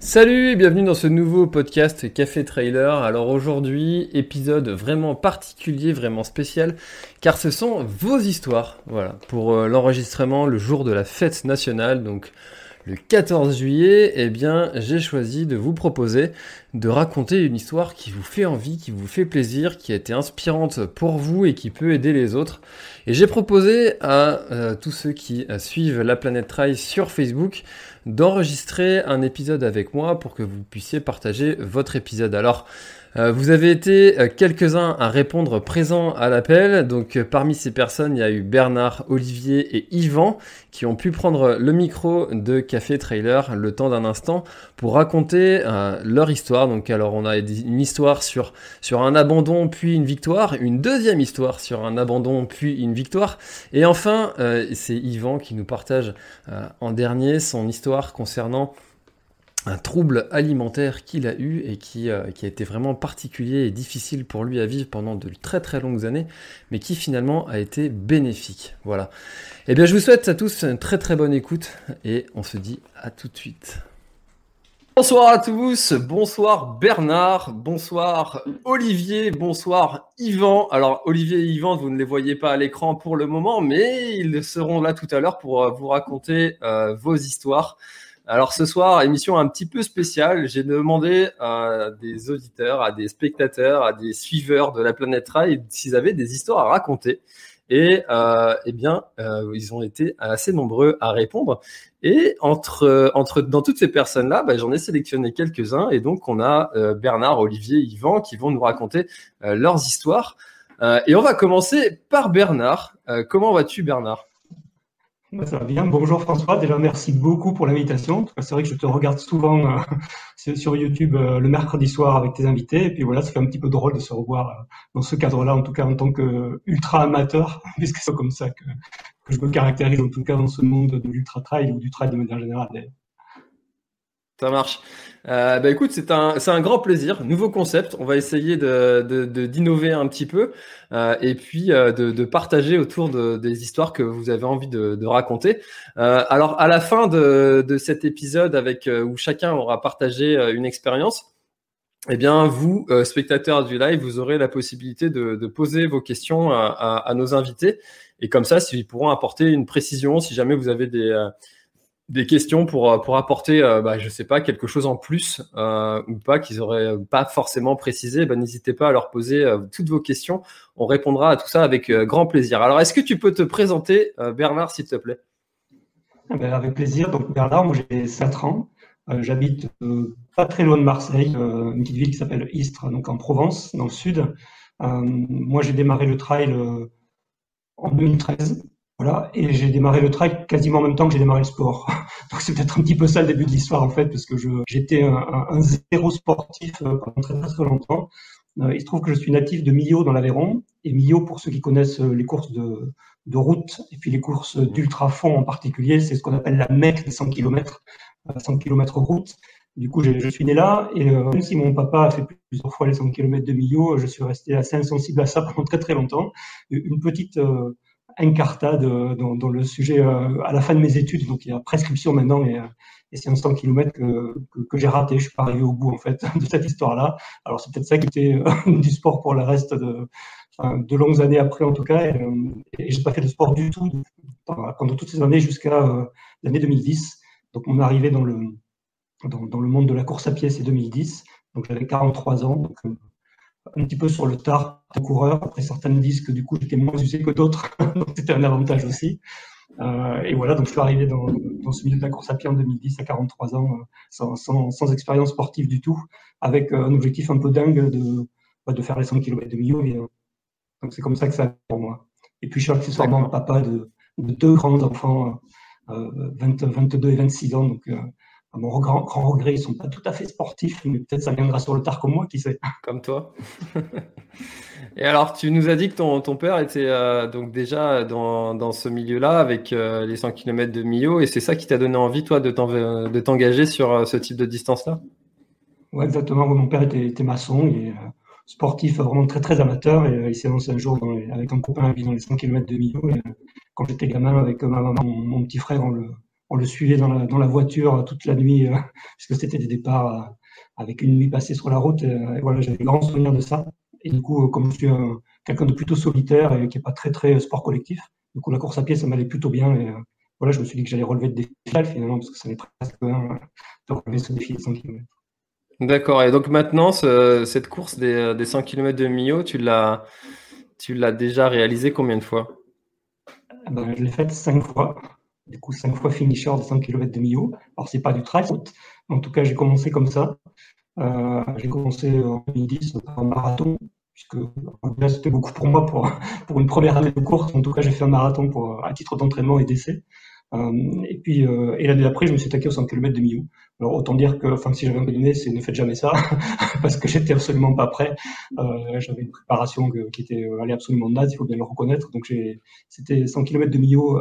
Salut et bienvenue dans ce nouveau podcast Café Trailer. Alors aujourd'hui, épisode vraiment particulier, vraiment spécial, car ce sont vos histoires. Voilà, pour euh, l'enregistrement le jour de la fête nationale, donc le 14 juillet, eh bien, j'ai choisi de vous proposer de raconter une histoire qui vous fait envie, qui vous fait plaisir, qui a été inspirante pour vous et qui peut aider les autres. Et j'ai proposé à euh, tous ceux qui euh, suivent la planète Trail sur Facebook d'enregistrer un épisode avec moi pour que vous puissiez partager votre épisode. Alors, euh, vous avez été euh, quelques-uns à répondre présent à l'appel. Donc euh, parmi ces personnes, il y a eu Bernard, Olivier et Yvan qui ont pu prendre le micro de Café Trailer le temps d'un instant pour raconter leur histoire. Donc alors on a une histoire sur, sur un abandon puis une victoire, une deuxième histoire sur un abandon puis une victoire. Et enfin, c'est Yvan qui nous partage en dernier son histoire concernant un trouble alimentaire qu'il a eu et qui, euh, qui, a été vraiment particulier et difficile pour lui à vivre pendant de très très longues années, mais qui finalement a été bénéfique. Voilà. Eh bien, je vous souhaite à tous une très très bonne écoute et on se dit à tout de suite. Bonsoir à tous, bonsoir Bernard, bonsoir Olivier, bonsoir Yvan. Alors Olivier et Yvan, vous ne les voyez pas à l'écran pour le moment, mais ils seront là tout à l'heure pour euh, vous raconter euh, vos histoires. Alors ce soir, émission un petit peu spéciale. J'ai demandé à des auditeurs, à des spectateurs, à des suiveurs de la planète Rail s'ils avaient des histoires à raconter. Et euh, eh bien, euh, ils ont été assez nombreux à répondre. Et entre, entre dans toutes ces personnes-là, bah, j'en ai sélectionné quelques-uns. Et donc, on a euh, Bernard, Olivier, Yvan qui vont nous raconter euh, leurs histoires. Euh, et on va commencer par Bernard. comment vas-tu, Bernard? Bien. Bonjour François. Déjà, merci beaucoup pour l'invitation. C'est vrai que je te regarde souvent euh, sur YouTube euh, le mercredi soir avec tes invités. Et puis voilà, ça fait un petit peu drôle de se revoir euh, dans ce cadre-là, en tout cas en tant que ultra amateur, puisque c'est comme ça que, que, je me caractérise, en tout cas dans ce monde de l'ultra trail ou du trail de manière générale. Ça marche. Euh, bah écoute, c'est un, c'est un grand plaisir. Nouveau concept. On va essayer de, de, d'innover un petit peu euh, et puis euh, de, de, partager autour de, des histoires que vous avez envie de, de raconter. Euh, alors, à la fin de, de cet épisode, avec euh, où chacun aura partagé euh, une expérience, eh bien, vous, spectateurs du live, vous aurez la possibilité de, de poser vos questions à, à, à, nos invités. Et comme ça, ils pourront apporter une précision si jamais vous avez des des questions pour, euh, pour apporter, euh, bah, je sais pas, quelque chose en plus euh, ou pas qu'ils auraient pas forcément précisé, bah, n'hésitez pas à leur poser toutes vos questions. On répondra à tout ça avec grand plaisir. Alors, est-ce que tu peux te présenter, Bernard, s'il te plaît? Eh ben, Avec plaisir. Donc, Bernard, moi j'ai 4 ans. J'habite pas très loin de Marseille, une petite ville qui s'appelle Istres, donc en Provence, dans le sud. moi, j'ai démarré le trail en 2013. Voilà, et j'ai démarré le trail quasiment en même temps que j'ai démarré le sport. Donc c'est peut-être un petit peu ça le début de l'histoire en fait, parce que j'étais un, un, zéro sportif euh, pendant très très, longtemps. Euh, il se trouve que je suis natif de Millau dans l'Aveyron, et Millau, pour ceux qui connaissent euh, les courses de, de route et puis les courses d'ultra fond en particulier, c'est ce qu'on appelle la mecque des 100 km, 100 km route. Du coup, je, je suis né là, et même si mon papa a fait plusieurs fois les 100 km de Millau, je suis resté assez insensible à ça pendant très très longtemps. Une petite incartade dans, dans, le sujet euh, à la fin de mes études. Donc il y a prescription maintenant et, euh, et c'est un 100 km que, que, que j'ai raté. Je suis pas arrivé au bout en fait de cette histoire-là. Alors c'est peut-être ça qui était euh, du sport pour le reste de, de longues années après en tout cas. Et, et j'ai pas fait de sport du tout pendant toutes ces années jusqu'à l'année 2010. Donc mon arrivée dans le dans, dans, le monde de la course à pied c'est 2010. Donc j'avais 43 ans. Donc, un petit peu sur le tard de coureur. Après, certains me disent que du coup, j'étais moins usé que d'autres, donc c'était un avantage aussi. et voilà, donc je suis arrivé dans, dans, ce milieu de la course à pied en 2010 à 43 ans, sans, sans, sans, expérience sportive du tout, avec un objectif un peu dingue de, de faire les 100 km de milieu. donc c'est comme ça que ça a pour moi. Et puis je suis accessoirement papa de, de, deux grands enfants, 20, 22 et 26 ans, donc à mon grand, grand regret, ils sont pas tout à fait sportifs, mais peut-être ça viendra sur le tard comme moi, qui sait. Comme toi. Et alors, tu nous as dit que ton, ton père était euh, donc déjà dans, dans ce milieu-là avec euh, les 100 km de Millau, et c'est ça qui t'a donné envie, toi, de t'engager sur euh, ce type de distance-là? Oui, exactement. Mon père était, était maçon, et sportif vraiment très très amateur, et il s'est lancé un jour avec un copain dans les 100 km de Millau. Et, quand j'étais gamin avec ma maman, mon, mon petit frère, on le, on le suivait dans la, dans la voiture euh, toute la nuit, euh, puisque c'était des départs euh, avec une nuit passée sur la route. Et, voilà, j'avais des grands souvenirs de ça. Et du coup, comme je suis quelqu'un de plutôt solitaire et qui n'est pas très très sport collectif, du coup, la course à pied, ça m'allait plutôt bien. Et voilà, je me suis dit que j'allais relever le défi finalement, parce que ça m'est presque bien de relever ce défi des 100 km. D'accord. Et donc maintenant, cette course des, des 100 km de Millau, tu l'as, tu l'as déjà réalisée combien de fois? Eh ben, Je l'ai faite cinq fois du coup cinq fois finisher de 100 km de Millau. Alors c'est pas du trail, en tout cas j'ai commencé comme ça. Euh, j'ai commencé en 2010 par un marathon, puisque c'était beaucoup pour moi pour, pour une première année de course. En tout cas j'ai fait un marathon pour, à titre d'entraînement et d'essai. Euh, et puis euh, et l'année d'après je me suis attaqué aux 100 km de Millau. Alors autant dire que, enfin si j'avais un donné, c'est ne faites jamais ça, parce que j'étais absolument pas prêt. Euh, j'avais une préparation qui était allée absolument naze, il faut bien le reconnaître. Donc c'était 100 km de Millau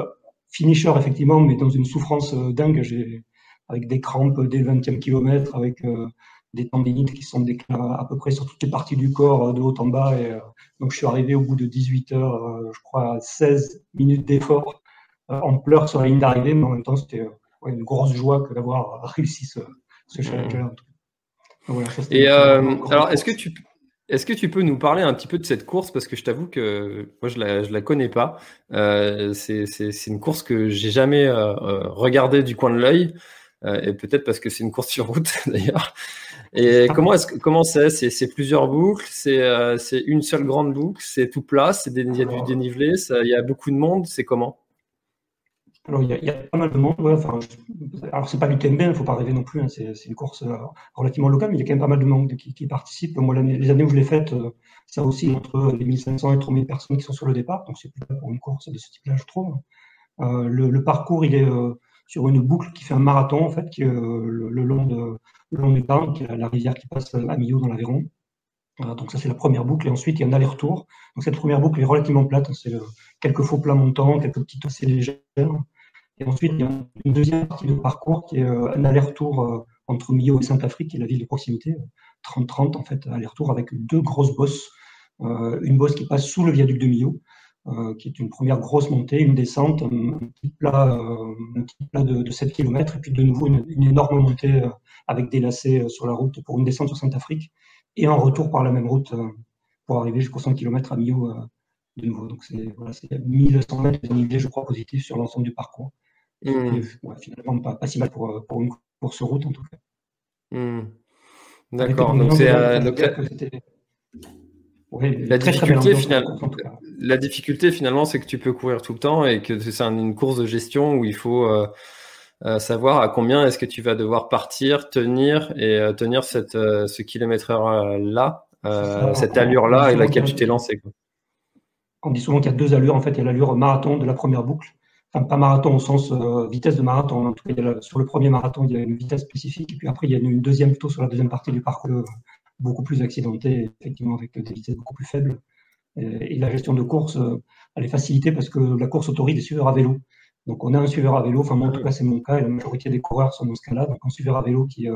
finisher effectivement, mais dans une souffrance euh, dingue. Avec des crampes dès le 20e kilomètre, avec euh, des tendinites qui sont déclarées à peu près sur toutes les parties du corps, euh, de haut en bas. Et, donc je suis arrivé au bout de 18 heures, je crois, à 16 minutes d'effort en pleurs sur la ligne d'arrivée, mais en même temps c'était une grosse joie que d'avoir réussi ce, ce challenge-là. Voilà, et alors, est-ce que tu est-ce que tu peux nous parler un petit peu de cette course? Parce que je t'avoue que moi, je la, la connais pas. Euh, c'est une course que j'ai jamais euh, euh, regardée du coin de l'œil. et peut-être parce que c'est une course sur route, d'ailleurs. Et comment est-ce comment c'est? C'est plusieurs boucles C'est une seule grande boucle C'est tout plat Il y a du dénivelé Il y a beaucoup de monde C'est comment? Alors, il y, a, pas mal de monde. Ouais, enfin, alors, c'est pas l'UTMB, il ne faut pas rêver non plus. Hein, c'est, une course euh, relativement locale, mais il y a quand même pas mal de monde qui, qui participent. Moi, les années où je l'ai faite, euh, ça aussi entre les 1500 et 3000 personnes qui sont sur le départ. Donc, c'est plus une course de ce type-là, je trouve. Euh, le, parcours, il est euh, sur une boucle qui fait un marathon, en fait, qui le, le long du Tarn, qui est la, rivière qui passe à Millau dans l'Aveyron. donc ça c'est la première boucle et ensuite il y a un aller-retour. Donc cette première boucle est relativement plate, hein, c'est quelques faux plats montants, quelques petites assez légères. Et ensuite, il y a une deuxième partie de parcours qui est euh, un aller-retour euh, entre Millau et Sainte-Afrique, qui est la ville de proximité, 30-30 en fait, aller-retour avec deux grosses bosses. Euh, une bosse qui passe sous le viaduc de Millau, qui est une première grosse montée, une descente, un, petit plat, de, 7 km, et puis de nouveau une, énorme montée avec des lacets sur la route pour une descente sur Sainte-Afrique, et un retour par la même route pour arriver jusqu'aux 100 km à Millau de nouveau. Donc c'est voilà, 1100 mètres de je crois, positif sur l'ensemble du parcours. Mmh. finalement, pas, pas, si mal pour, euh, pour une course route en tout cas. Mmh. D'accord. Donc c'est euh, la difficulté finalement. La difficulté finalement, c'est que tu peux courir tout le temps et que c'est une course de gestion où il faut euh, savoir à combien est-ce que tu vas devoir partir, tenir et tenir cette, ce kilomètre heure là, cette allure là et laquelle tu t'es lancé. Quoi. On dit souvent qu'il y a deux allures. En fait, il y a l'allure marathon de la première boucle enfin pas marathon au sens euh, vitesse de marathon. En tout cas, sur le premier marathon, il y a une vitesse spécifique, et puis après, il y a une, deuxième plutôt sur la deuxième partie du parcours, euh, beaucoup plus accidenté, effectivement, avec des vitesses beaucoup plus faibles. Et, la gestion de course, euh, elle est facilitée parce que la course autorise des suiveurs à vélo. Donc, on a un suiveur à vélo, enfin, moi, en tout cas, c'est mon cas, et la majorité des coureurs sont dans ce cas-là. Donc, un suiveur à vélo qui,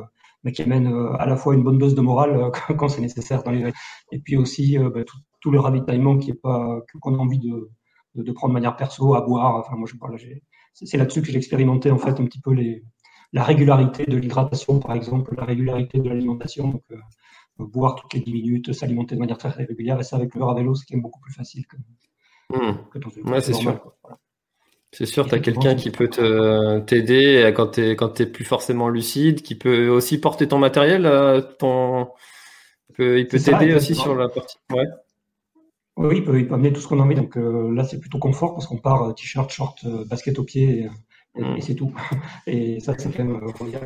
bah, qui amène à la fois une bonne dose de morale quand c'est nécessaire dans les et puis aussi bah, tout, tout, le ravitaillement qui est pas qu'on a envie de, de, prendre de manière perso, à boire. Enfin, moi, je, voilà, c'est là-dessus que j'ai expérimenté en fait un petit peu les, la régularité de l'hydratation, par exemple, la régularité de l'alimentation. Donc, euh, boire toutes les 10 minutes, s'alimenter de manière très régulière, et ça avec le à vélo, ce qui est beaucoup plus facile que, mmh. dans une ouais, c'est sûr. C'est sûr, tu as quelqu'un qui peut t'aider quand tu n'es plus forcément lucide, qui peut aussi porter ton matériel. Euh, ton... Il peut t'aider aussi sur la partie. Ouais. Oui, il peut, il peut, amener tout ce qu'on a envie. Donc là, c'est plutôt confort parce qu'on part t-shirt, short, basket au pied et, mm. c'est tout. Et ça, c'est quand même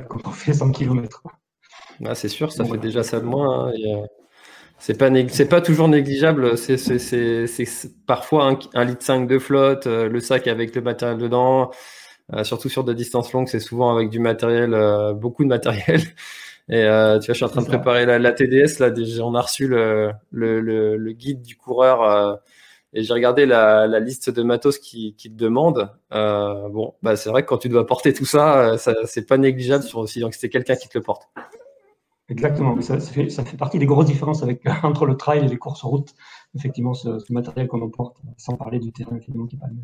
quand on fait 100 km. Ah, c'est sûr, ça fait déjà ça de moins. Hein, c'est pas, c'est pas toujours négligeable. C'est, parfois un, un, litre 5 de flotte, euh, le sac avec le matériel dedans. Euh, surtout sur des distances longues, c'est souvent avec du matériel, euh, beaucoup de matériel. Et tu vois, je suis en train de préparer la, TDS. Là, on a reçu le, le, le, guide du coureur et j'ai regardé la, la, liste de matos qui, qui te demande. bon, bah, c'est vrai que quand tu dois porter tout ça, ça c'est pas négligeable sur aussi. Donc, c'est quelqu'un qui te le porte. Exactement, ça, fait, ça, fait, partie des grosses différences avec, entre le trail et les courses route. Effectivement, ce, matériel qu'on emporte, sans parler du terrain évidemment qui n'est pas le même.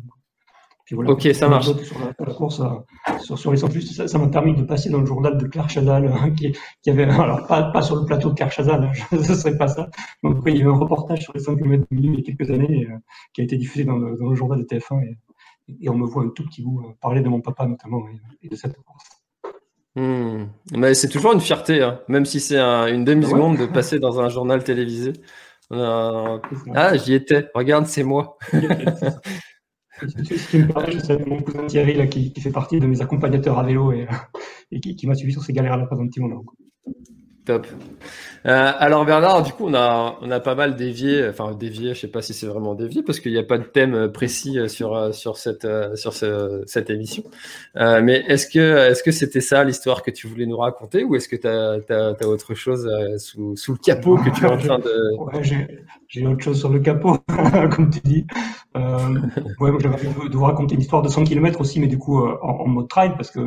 Puis voilà, ok, ça marche. Sur la, course, euh, sur, sur les ça, ça m'a permis de passer dans le journal de Claire Chazal, hein, qui, qui, avait, alors pas, pas, sur le plateau de Claire Chazal, hein, ce serait pas ça. Donc il y avait un reportage sur les 5 km de il y a quelques années, euh, qui a été diffusé dans le, dans le journal de TF1, et, et, on me voit un tout petit bout euh, parler de mon papa notamment et de cette course. Hmm. Mais c'est toujours une fierté, hein. même si c'est une demi-seconde de passer dans un journal télévisé. Ah, j'y étais. Regarde, c'est moi. Ce qui me permet, c'est mon cousin Thierry là, qui, fait partie de mes accompagnateurs à vélo et, et qui, qui m'a suivi sur ces galères-là pendant un petit moment. Top. Euh, alors Bernard, du coup, on a, on a pas mal dévié, enfin dévié, je sais pas si c'est vraiment dévié parce qu'il n'y a pas de thème précis sur sur cette sur ce, cette émission. Euh, mais est-ce que est-ce que c'était ça l'histoire que tu voulais nous raconter ou est-ce que tu as, as, autre chose euh, sous, sous le capot que tu es en train de ouais, j'ai autre chose sur le capot, comme tu dis. Euh, ouais, j'avais envie de vous raconter une histoire de 100 km aussi, mais du coup en, en, mode trail parce que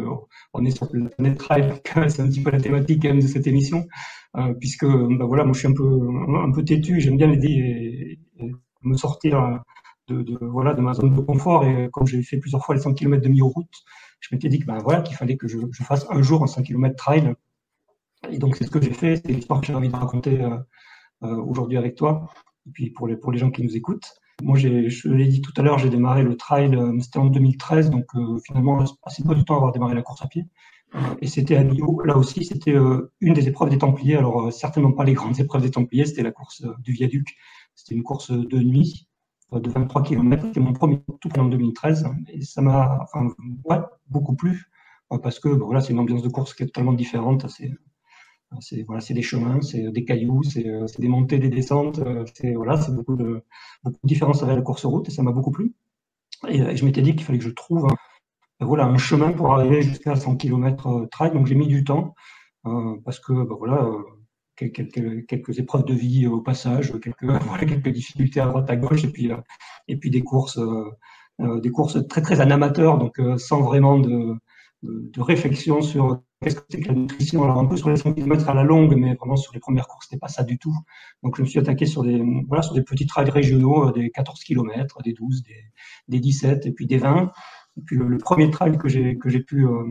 on est sur le planète trail, c'est un petit peu la thématique même de cette émission. Euh, puisque bah voilà, moi je suis un peu un peu têtu, j'aime bien et, me sortir de, voilà de ma zone de confort et comme j'ai fait plusieurs fois les 100 km de mi-route, je m'étais dit que bah voilà qu'il fallait que je, fasse un jour un 100 km trail et donc c'est ce que j'ai fait, c'est l'histoire que j'ai envie de raconter euh, euh, aujourd'hui avec toi et puis pour les pour les gens qui nous écoutent. Moi, je l'ai dit tout à l'heure, j'ai démarré le trail, euh, c'était en 2013, donc euh, finalement, assez peu de temps à avoir démarré la course à pied. Et c'était à Millau. Là aussi, c'était euh, une des épreuves des Templiers. Alors, euh, certainement pas les grandes épreuves des Templiers. C'était la course euh, du viaduc. C'était une course de nuit de 23 km. C'était mon premier tout en 2013. Et ça m'a enfin, ouais, beaucoup plu. Parce que voilà, c'est une ambiance de course qui est totalement différente. C'est c'est voilà, des chemins, c'est des cailloux, c'est des montées, des descentes, c'est voilà, beaucoup de beaucoup de différences avec la course route et ça m'a beaucoup plu. Et, je m'étais dit qu'il fallait que je trouve voilà, un chemin pour arriver jusqu'à 100 km euh, trail. Donc j'ai mis du temps euh, parce que ben voilà, euh, quelques, quelques, épreuves de vie au passage, quelques, voilà, quelques difficultés à droite à gauche, et puis, et puis des courses, des courses très très en amateur, donc sans vraiment de, de, réflexion sur qu'est-ce que c'est que la nutrition. Alors un peu sur les 100 km à la longue, mais vraiment sur les premières courses, c'était pas ça du tout. Donc je me suis attaqué sur des, voilà, sur des petits trails régionaux, des 14 km, des 12, des, des 17 et puis des 20. Et puis le, premier trail que j'ai que j'ai pu euh,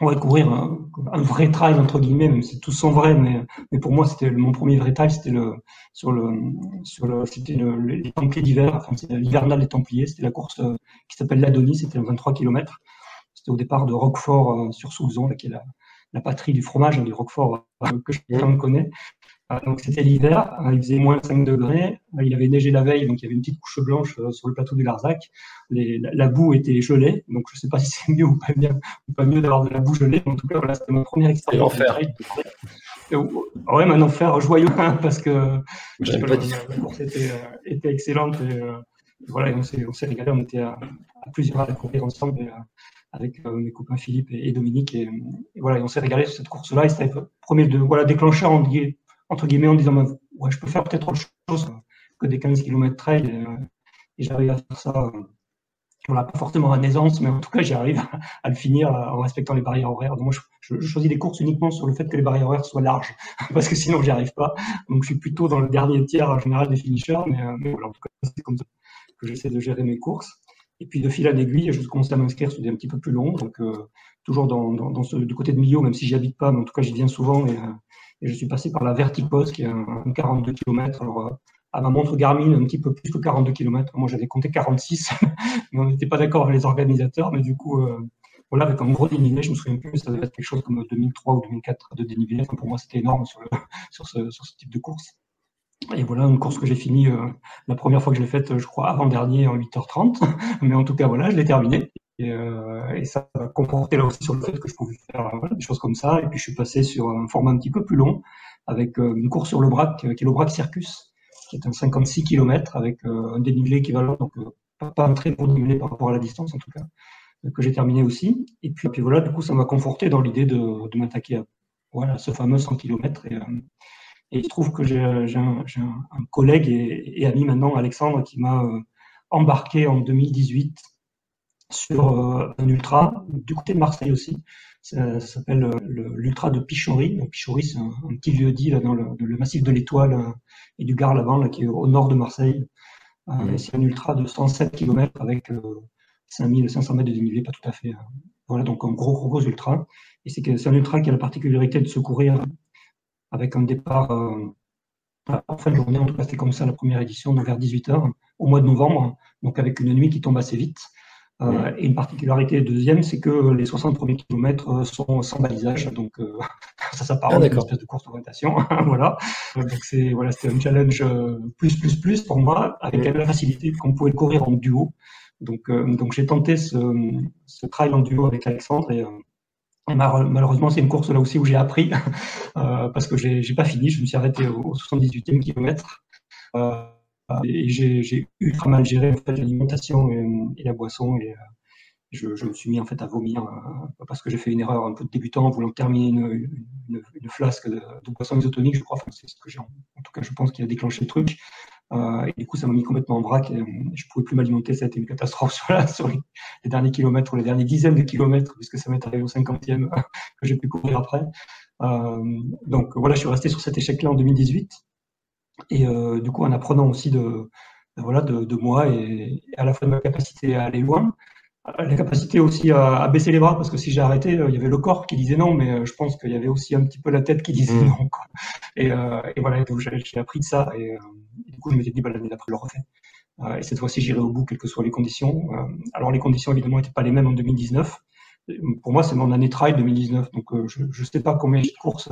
on va courir un, vrai trail entre guillemets, même si tous sont vrais, mais, mais pour moi c'était mon premier vrai trail, c'était le sur le sur le c'était le, les Templiers d'hiver, enfin l'hivernal des Templiers, c'était la course euh, qui s'appelle l'Adonis, c'était 23 km. C'était au départ de Roquefort euh, sur Soulzon, qui est la, la patrie du fromage, hein, du Roquefort euh, que chacun connaît. Euh, donc c'était l'hiver, il faisait moins 5 degrés, euh, il avait neigé la veille, donc il y avait une petite couche blanche sur le plateau du Larzac. Les, la, boue était gelée, donc je ne sais pas si c'est mieux ou pas, bien, ou pas mieux d'avoir de la boue gelée. En tout cas, voilà, c'était mon premier expérience. Enfer. Ouais, un enfer joyeux hein, parce que la, course était, était excellente. Et, voilà, on s'est régalé, on était à, plusieurs à courir ensemble avec euh, mes copains Philippe et, Dominique. Et, voilà, on s'est régalé sur cette course-là. Et c'était le premier de, voilà, déclencheur, entre guillemets, en disant bah, je peux faire peut-être autre chose que des 15 km trail. Et, euh, et j'arrive à faire ça. Euh, voilà, pas forcément à naissance, mais en tout cas, j'arrive à, le finir en respectant les barrières horaires. Donc moi, je, je, choisis des courses uniquement sur le fait que les barrières horaires soient larges, parce que sinon, j'y arrive pas. Donc, je suis plutôt dans le dernier tiers en général des finishers, mais, mais voilà, en tout cas, c'est comme ça que j'essaie de gérer mes courses. Et puis de fil en aiguille, je commence à m'inscrire sur des un petit peu plus longs, donc euh, toujours dans, dans, dans ce, du côté de Millau, même si j'y habite pas, mais en tout cas j'y viens souvent. Et, euh, et, je suis passé par la Vertipos, qui est un, 42 km. Alors euh, à ma montre Garmin, un petit peu plus que 42 km. Moi j'avais compté 46, mais on n'était pas d'accord avec les organisateurs. Mais du coup, voilà, avec un gros dénivelé, je me souviens plus, ça devait être quelque chose comme 2003 ou 2004 de dénivelé. Pour moi, c'était énorme sur, le, sur, ce, sur ce type de course. Et voilà une course que j'ai finie la première fois que je l'ai faite, je crois, avant-dernier en 8h30. Mais en tout cas, voilà, je l'ai terminée. Et, et, ça a comporté là aussi sur le fait que je pouvais faire des choses comme ça. Et puis je suis passé sur un format un petit peu plus long avec une course sur le Brac, qui est le Brac Circus, qui est un 56 km avec un dénivelé équivalent, donc pas, un très gros dénivelé par rapport à la distance en tout cas que j'ai terminé aussi. Et puis, voilà, du coup, ça m'a conforté dans l'idée de, m'attaquer à voilà, ce fameux 100 km. Euh, et il se trouve que j'ai un, un, collègue et, et, ami maintenant, Alexandre, qui m'a euh, embarqué en 2018 sur euh, un ultra du côté de Marseille aussi. Ça, s'appelle l'ultra de Pichori. Pichori, c'est un, petit vieux dit là, dans le, massif de l'Étoile et du Gard-Lavant, qui est au nord de Marseille. Mmh. C'est un ultra de 107 km avec 5500 mètres de dénivelé, pas tout à fait. Euh, voilà, donc un gros, gros, gros ultra. Et c'est un ultra qui a la particularité de se courir avec un départ euh, en fin de journée, en tout cas c'était comme ça la première édition, donc vers 18h, au mois de novembre, donc avec une nuit qui tombe assez vite. Euh, et une particularité deuxième, c'est que les 60 premiers kilomètres sont sans balisage, donc ça s'apparente ah, à une espèce de course d'orientation. voilà. Donc c'est voilà, c'était un challenge plus plus plus pour moi, avec la facilité qu'on pouvait courir en duo. Donc, euh, donc j'ai tenté ce, ce, trail en duo avec Alexandre et, euh, malheureusement c'est une course là aussi où j'ai appris euh, parce que j'ai pas fini, je me suis arrêté au, 78e kilomètre et j'ai ultra mal géré en fait, l'alimentation et, la boisson et je, je, me suis mis en fait à vomir parce que j'ai fait une erreur un peu de débutant en voulant terminer une, une, une flasque de, de, boisson isotonique, je crois. Enfin, c'est ce que j'ai. En, tout cas, je pense qu'il a déclenché le truc. Euh, et du coup, ça m'a mis complètement en vrac. Et, euh, je pouvais plus m'alimenter. Ça a été une catastrophe sur, la, sur les, derniers kilomètres ou les dernières dizaines de kilomètres, puisque ça m'est arrivé au 50e que j'ai pu courir après. Euh, donc voilà, je suis resté sur cet échec-là en 2018. Et du coup, en apprenant aussi de, voilà, de, de moi et, à la fois de ma capacité à aller loin, la capacité aussi à, à, baisser les bras parce que si j'ai arrêté, euh, il y avait le corps qui disait non, mais euh, je pense qu'il y avait aussi un petit peu la tête qui disait mmh. non. Quoi. Et, euh, et, voilà, j'ai appris de ça et, euh, du coup je m'étais dit bah, l'année d'après je le refais. Euh, et cette fois-ci j'irai au bout quelles que soient les conditions. alors les conditions évidemment n'étaient pas les mêmes en 2019. Pour moi c'est mon année trail 2019, donc je ne sais pas combien de courses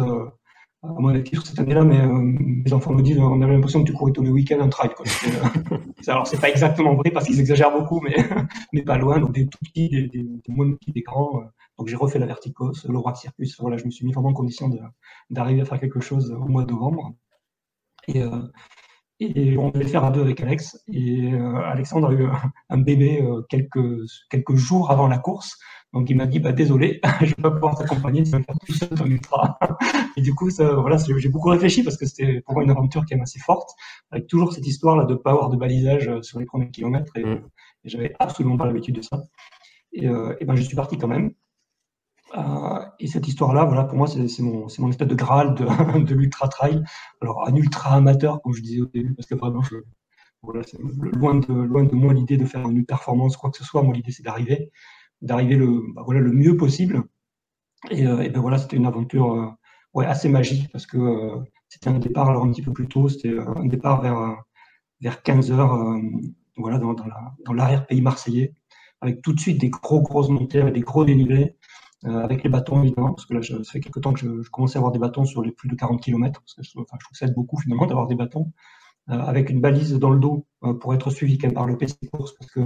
à mon avis sur cette année-là, mais euh, mes enfants me disent on avait l'impression que tu courais tous les week-ends un trail. Quoi. Euh, alors c'est pas exactement vrai parce qu'ils exagèrent beaucoup, mais, mais pas loin. Donc des tout petits, des, des, des moins petits, des grands. Euh. donc j'ai refait la Verticos, le Roi Circus. Voilà, je me suis mis vraiment en condition d'arriver à faire quelque chose au mois de novembre. Et, euh, et on devait le faire à deux avec Alex. Et euh, Alexandre a eu un bébé euh, quelques, quelques jours avant la course. Donc il m'a dit bah désolé, je vais pas pouvoir t'accompagner, tu vas faire tout seul ton ultra. Et du coup, ça, voilà, j'ai beaucoup réfléchi parce que c'était pour moi une aventure qui est assez forte, avec toujours cette histoire là de pas avoir de balisage euh, sur les premiers kilomètres. Et, mm. et j'avais absolument pas l'habitude de ça. Et, euh, et ben je suis parti quand même. Euh, et cette histoire-là, voilà, pour moi, c'est mon, mon espèce de graal de, de l'ultra trail. Alors un ultra amateur, comme je disais au début, parce que vraiment, je, voilà, loin de loin de moi l'idée de faire une performance, quoi que ce soit. Moi, l'idée c'est d'arriver d'arriver le, bah, voilà, le mieux possible. Et, euh, et ben voilà, c'était une aventure euh, ouais, assez magique parce que euh, c'était un départ alors un petit peu plus tôt, c'était un départ vers, vers 15 heures voilà, dans, dans l'arrière-pays marseillais, avec tout de suite des gros, grosses montées, et des gros dénivelés, avec les bâtons évidemment, parce que là, ça fait quelques temps que je, je, commençais à avoir des bâtons sur les plus de 40 km, parce que je, enfin, je trouve ça aide beaucoup finalement d'avoir des bâtons, avec une balise dans le dos pour être suivi par le PC course, parce que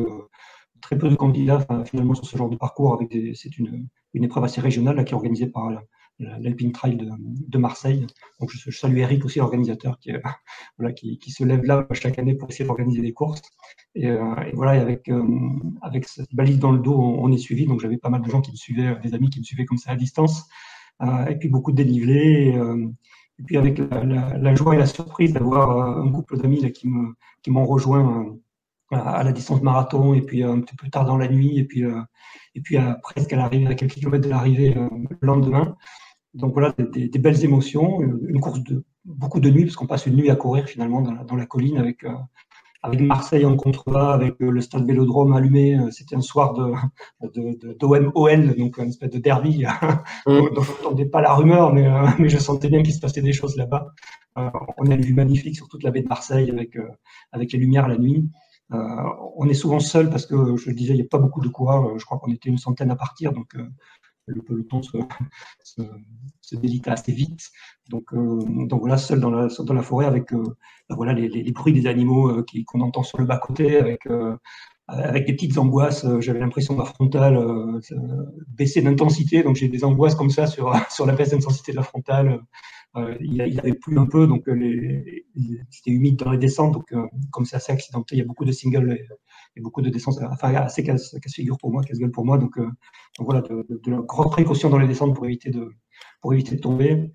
très peu de candidats finalement sur ce genre de parcours. C'est une, une, épreuve assez régionale là, qui est organisée par l'Alpine Trail de, Marseille. Donc je, salue Eric aussi, l'organisateur, qui, voilà, qui, qui, se lève là chaque année pour essayer d'organiser des courses. Et, euh, voilà, avec, euh, avec cette balise dans le dos, on, est suivi. Donc j'avais pas mal de gens qui me suivaient, des amis qui me suivaient comme ça à distance. Euh, et puis beaucoup de dénivelé. Et, puis avec la, joie et la surprise d'avoir un couple d'amis qui m'ont qui rejoint à la distance marathon et puis euh, un petit peu tard dans la nuit et puis euh, et puis à, presque à l'arrivée à quelques kilomètres de l'arrivée euh, le lendemain donc voilà des, des, belles émotions une course de beaucoup de nuit parce qu'on passe une nuit à courir finalement dans la, dans la colline avec avec Marseille en contrebas, avec le stade Vélodrome allumé. C'était un soir de, de, d'OM-OL, donc une espèce de derby. Mmh. donc je n'entendais pas la rumeur, mais, mais je sentais bien qu'il se passait des choses là-bas. on a une vue magnifique sur toute la baie de Marseille avec, avec les lumières la nuit. Euh, on est souvent seul parce que je le disais, il n'y a pas beaucoup de coureurs. Je crois qu'on était une centaine à partir, donc euh, le peloton se, délite assez vite. Donc, donc voilà, seul dans la, la forêt avec ben voilà, les, bruits des animaux qu'on entend sur le bas-côté, avec avec des petites angoisses. J'avais l'impression que ma frontale euh, baissait d'intensité, donc j'ai des angoisses comme ça sur, sur la baisse d'intensité de la frontale. Euh, il, y avait plus un peu, donc c'était humide dans les descentes, donc comme c'est assez accidenté, il y a beaucoup de singles et, beaucoup de descentes, enfin assez casse-figure pour moi, casse-gueule pour moi, donc, voilà, de, de, de, la grande précaution dans les descentes pour éviter de, pour éviter de tomber.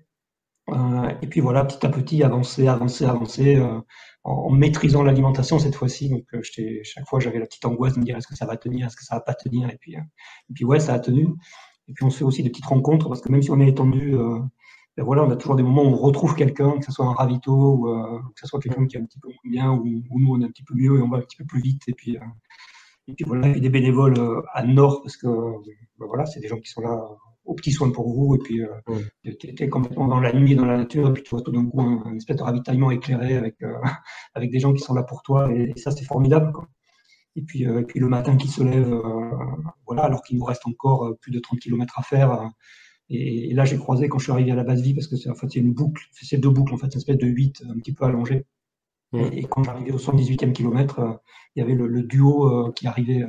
Euh, et puis voilà, petit à petit, avancer, avancer, avancer, euh, en, maîtrisant l'alimentation cette fois-ci. Donc, euh, chaque fois, j'avais la petite angoisse de me dire est-ce que ça va tenir, est-ce que ça va pas tenir. Et puis, et puis ouais, ça a tenu. Et puis, on se fait aussi des petites rencontres parce que même si on est étendu, ben voilà, on a toujours des moments où on retrouve quelqu'un, que ce soit un ravito ou que ce soit quelqu'un qui est un petit peu moins bien ou, nous on est un petit peu mieux et on va un petit peu plus vite. Et puis, et puis voilà, a des bénévoles à Nord parce que ben voilà, c'est des gens qui sont là aux petits soins pour vous, et puis euh, tu étais complètement dans la nuit, dans la nature, et puis tu vois tout d'un coup un, espèce de ravitaillement éclairé avec, euh, avec des gens qui sont là pour toi, et, ça c'est formidable. Quoi. Et puis, euh, et puis le matin qui se lève, euh, voilà, alors qu'il nous reste encore euh, plus de 30 km à faire. Et, là j'ai croisé quand je suis arrivé à la base vie, parce que c'est en fait une boucle, c'est deux boucles en fait, une espèce de 8 un petit peu allongé. Et, quand j'arrivais au 118e kilomètre, il y avait le, le duo qui arrivait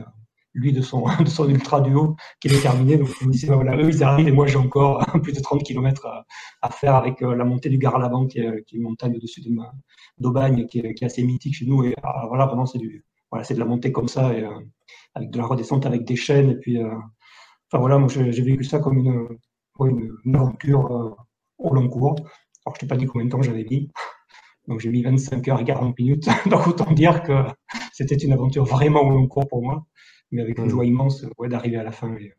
lui de son, de son ultra duo qui est terminé. Donc, il me disait, voilà, eux, ils arrivent et moi, j'ai encore plus de 30 km à, à faire avec euh, la montée du Gare-à-la-Banque, qui, est, qui est une montagne au-dessus d'Aubagne, qui, est, qui est assez mythique chez nous. Et voilà, vraiment, c'est du, voilà, c'est de la montée comme ça, et, euh, avec de la redescente, avec des chaînes. Et puis, euh, enfin, voilà, moi, j'ai vécu ça comme une, une, une aventure au long cours. Alors, je t'ai pas dit combien de temps j'avais mis. Donc, j'ai mis 25 heures et 40 minutes. Donc, autant dire que c'était une aventure vraiment au long cours pour moi mais avec une mm. joie immense ouais, d'arriver à la fin. Et,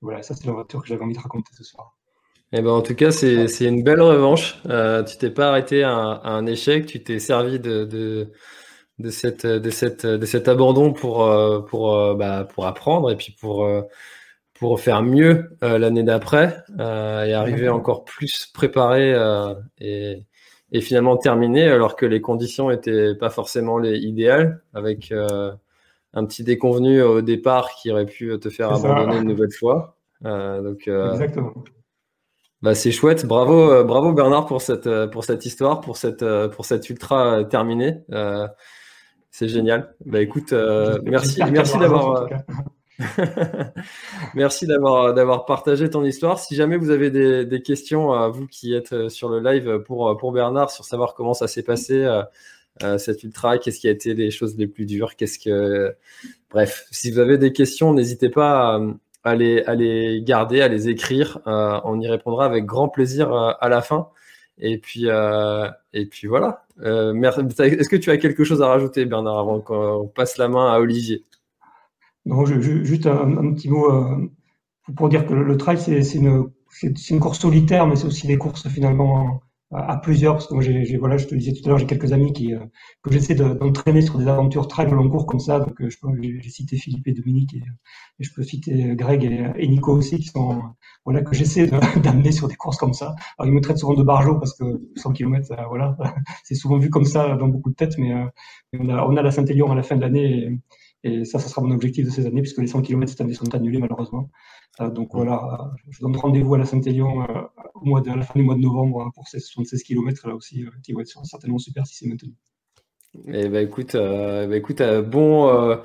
voilà, ça c'est l'aventure que j'avais envie de raconter ce soir. Eh ben, en tout cas, c'est une belle revanche. Euh, tu t'es pas arrêté à un, à un échec, tu t'es servi de, de, de, cette, de, cette, de cet abandon pour, euh, pour, euh, bah, pour apprendre et puis pour, euh, pour faire mieux l'année d'après et arriver encore plus préparé et, et finalement terminer alors que les conditions étaient pas forcément les idéales avec un petit déconvenu au départ qui aurait pu te faire abandonner une nouvelle fois. Euh, donc, euh, Exactement. Bah, c'est chouette. Bravo, euh, bravo Bernard pour cette, pour cette histoire, pour cette, pour cette ultra terminée. c'est génial. Bah, écoute, merci, merci d'avoir. Merci d'avoir partagé ton histoire. Si jamais vous avez des, des questions, à vous qui êtes sur le live pour pour Bernard, sur savoir comment ça s'est passé, euh, cet ultra Qu'est-ce qui a été les choses les plus dures Qu'est-ce que bref, si vous avez des questions, n'hésitez pas à, les, à, les, garder, à les écrire. Euh, on y répondra avec grand plaisir euh, à la fin. Et puis, et puis voilà. Est-ce que tu as quelque chose à rajouter, Bernard, avant qu'on passe la main à Olivier? Non, je, juste un, petit mot pour dire que le, trail, c'est une, une, course solitaire, mais c'est aussi des courses finalement à, plusieurs, parce que moi, j'ai, voilà, je te le disais tout à l'heure, j'ai quelques amis qui, euh, que j'essaie d'entraîner sur des aventures très long cours comme ça. Donc, euh, je j'ai cité Philippe et Dominique, et, je peux citer Greg et, Nico aussi, qui sont, voilà, que j'essaie d'amener sur des courses comme ça. Alors, ils me traitent souvent de barjo parce que 100 km, voilà, c'est souvent vu comme ça dans beaucoup de têtes, mais, euh, on, a, on a la Saint-Élion à la fin de l'année. Et, ça, ça sera mon objectif de ces années, puisque les 100 km cette année sont annulés malheureusement. Euh, donc voilà, je donne rendez-vous à la Saint-Élion euh, au mois de, à la fin du mois de novembre hein, pour ces 76 km là aussi, euh, qui vont être certainement super si c'est maintenu. Eh ben écoute, bah, écoute bon,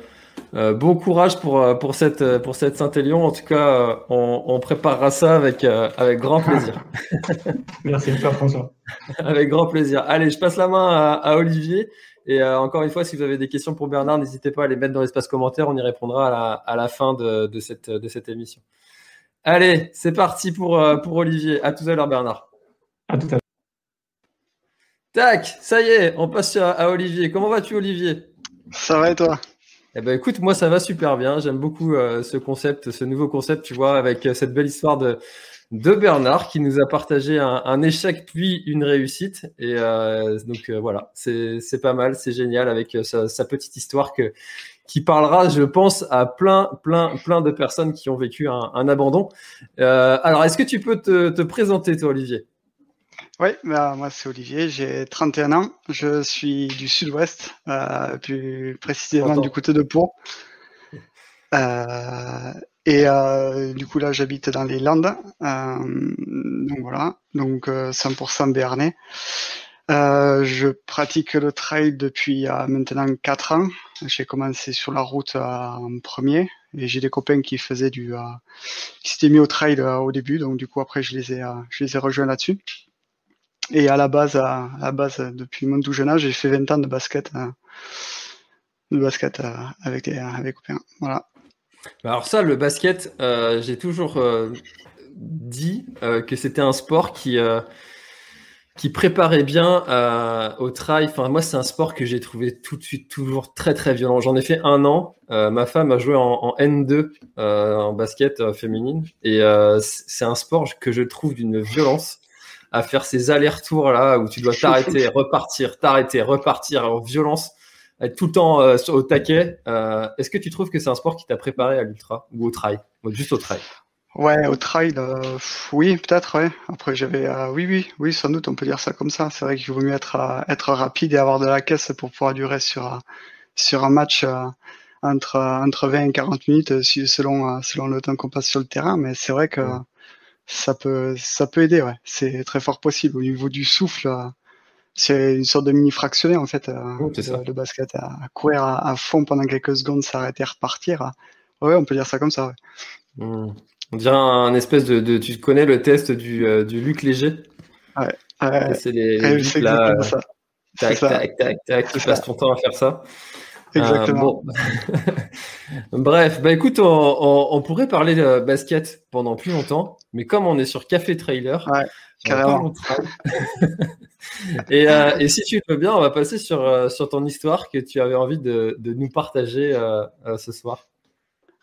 bon courage pour, pour cette, pour cette Saint-Élion. En tout cas, on, on, préparera ça avec, avec grand plaisir. Merci à toi, François. avec grand plaisir. Allez, je passe la main à, à Olivier. Et encore une fois, si vous avez des questions pour Bernard, n'hésitez pas à les mettre dans l'espace commentaire. On y répondra à la, à la fin de, de, cette, de cette émission. Allez, c'est parti pour, euh, pour Olivier. À tout à l'heure, Bernard. À tout à l'heure. Tac, ça y est, on passe à, Olivier. Comment vas-tu, Olivier? Ça va et toi? Eh ben écoute, moi ça va super bien. J'aime beaucoup euh, ce concept, ce nouveau concept, tu vois, avec euh, cette belle histoire de, de Bernard qui nous a partagé un, échec puis une réussite. Et donc voilà, c'est pas mal, c'est génial avec sa, sa, petite histoire que qui parlera, je pense, à plein, plein, plein de personnes qui ont vécu un, un abandon. Euh, alors, est-ce que tu peux te, te, présenter, toi, Olivier? Oui, bah, moi, c'est Olivier, j'ai 31 ans, je suis du sud-ouest, euh, plus précisément du côté de Pau. Euh, Et euh, du coup là j'habite dans les Landes, euh, donc voilà, donc 100% béarnais. je pratique le trail depuis maintenant 4 ans. J'ai commencé sur la route en premier et j'ai des copains qui faisaient du, qui s'étaient mis au trail au début, donc du coup après je les ai, je les ai rejoints là-dessus. Et à la base, à, la base, depuis mon tout jeune âge, j'ai fait 20 ans de basket, de basket avec des, avec copains. Voilà. Bah, alors ça, le basket, euh, j'ai toujours euh, dit euh, que c'était un sport qui qui préparait bien au trail. Enfin, moi, c'est un sport que j'ai trouvé tout de suite toujours très très violent. J'en ai fait un an. ma femme a joué en, N2 en basket féminine et c'est un sport que je trouve d'une violence à faire ces allers-retours là où tu dois t'arrêter, repartir, t'arrêter, repartir en violence être tout le temps euh, au taquet. Euh, est-ce que tu trouves que c'est un sport qui t'a préparé à l'ultra ou au trail? Juste au trail? Ouais, au trail, euh, oui, peut-être, ouais. Après, j'avais, oui, oui, oui, sans doute, on peut dire ça comme ça. C'est vrai qu'il vaut mieux être, être rapide et avoir de la caisse pour pouvoir durer sur, sur un match entre, entre 20 et 40 minutes, selon, selon le temps qu'on passe sur le terrain. Mais c'est vrai que ça peut, ça peut aider, ouais. C'est très fort possible. Au niveau du souffle, c'est une sorte de mini fractionné en fait euh, de, basket. À, courir à, fond pendant quelques secondes s'arrêter repartir. Ouais on peut dire ça comme ça ouais. Hmm. on dirait un espèce de, tu connais le test du, euh, du Luc Léger? Ouais, c'est les là ça. tac, tac tac tac tu passes ton temps à faire ça. Exactement. Euh, Bref, bah écoute, on, on, pourrait parler de basket pendant plus longtemps, mais comme on est sur Café Trailer, ouais, carrément. et, euh, et, si tu veux bien, on va passer sur, euh, sur ton histoire que tu avais envie de, de nous partager euh, ce soir.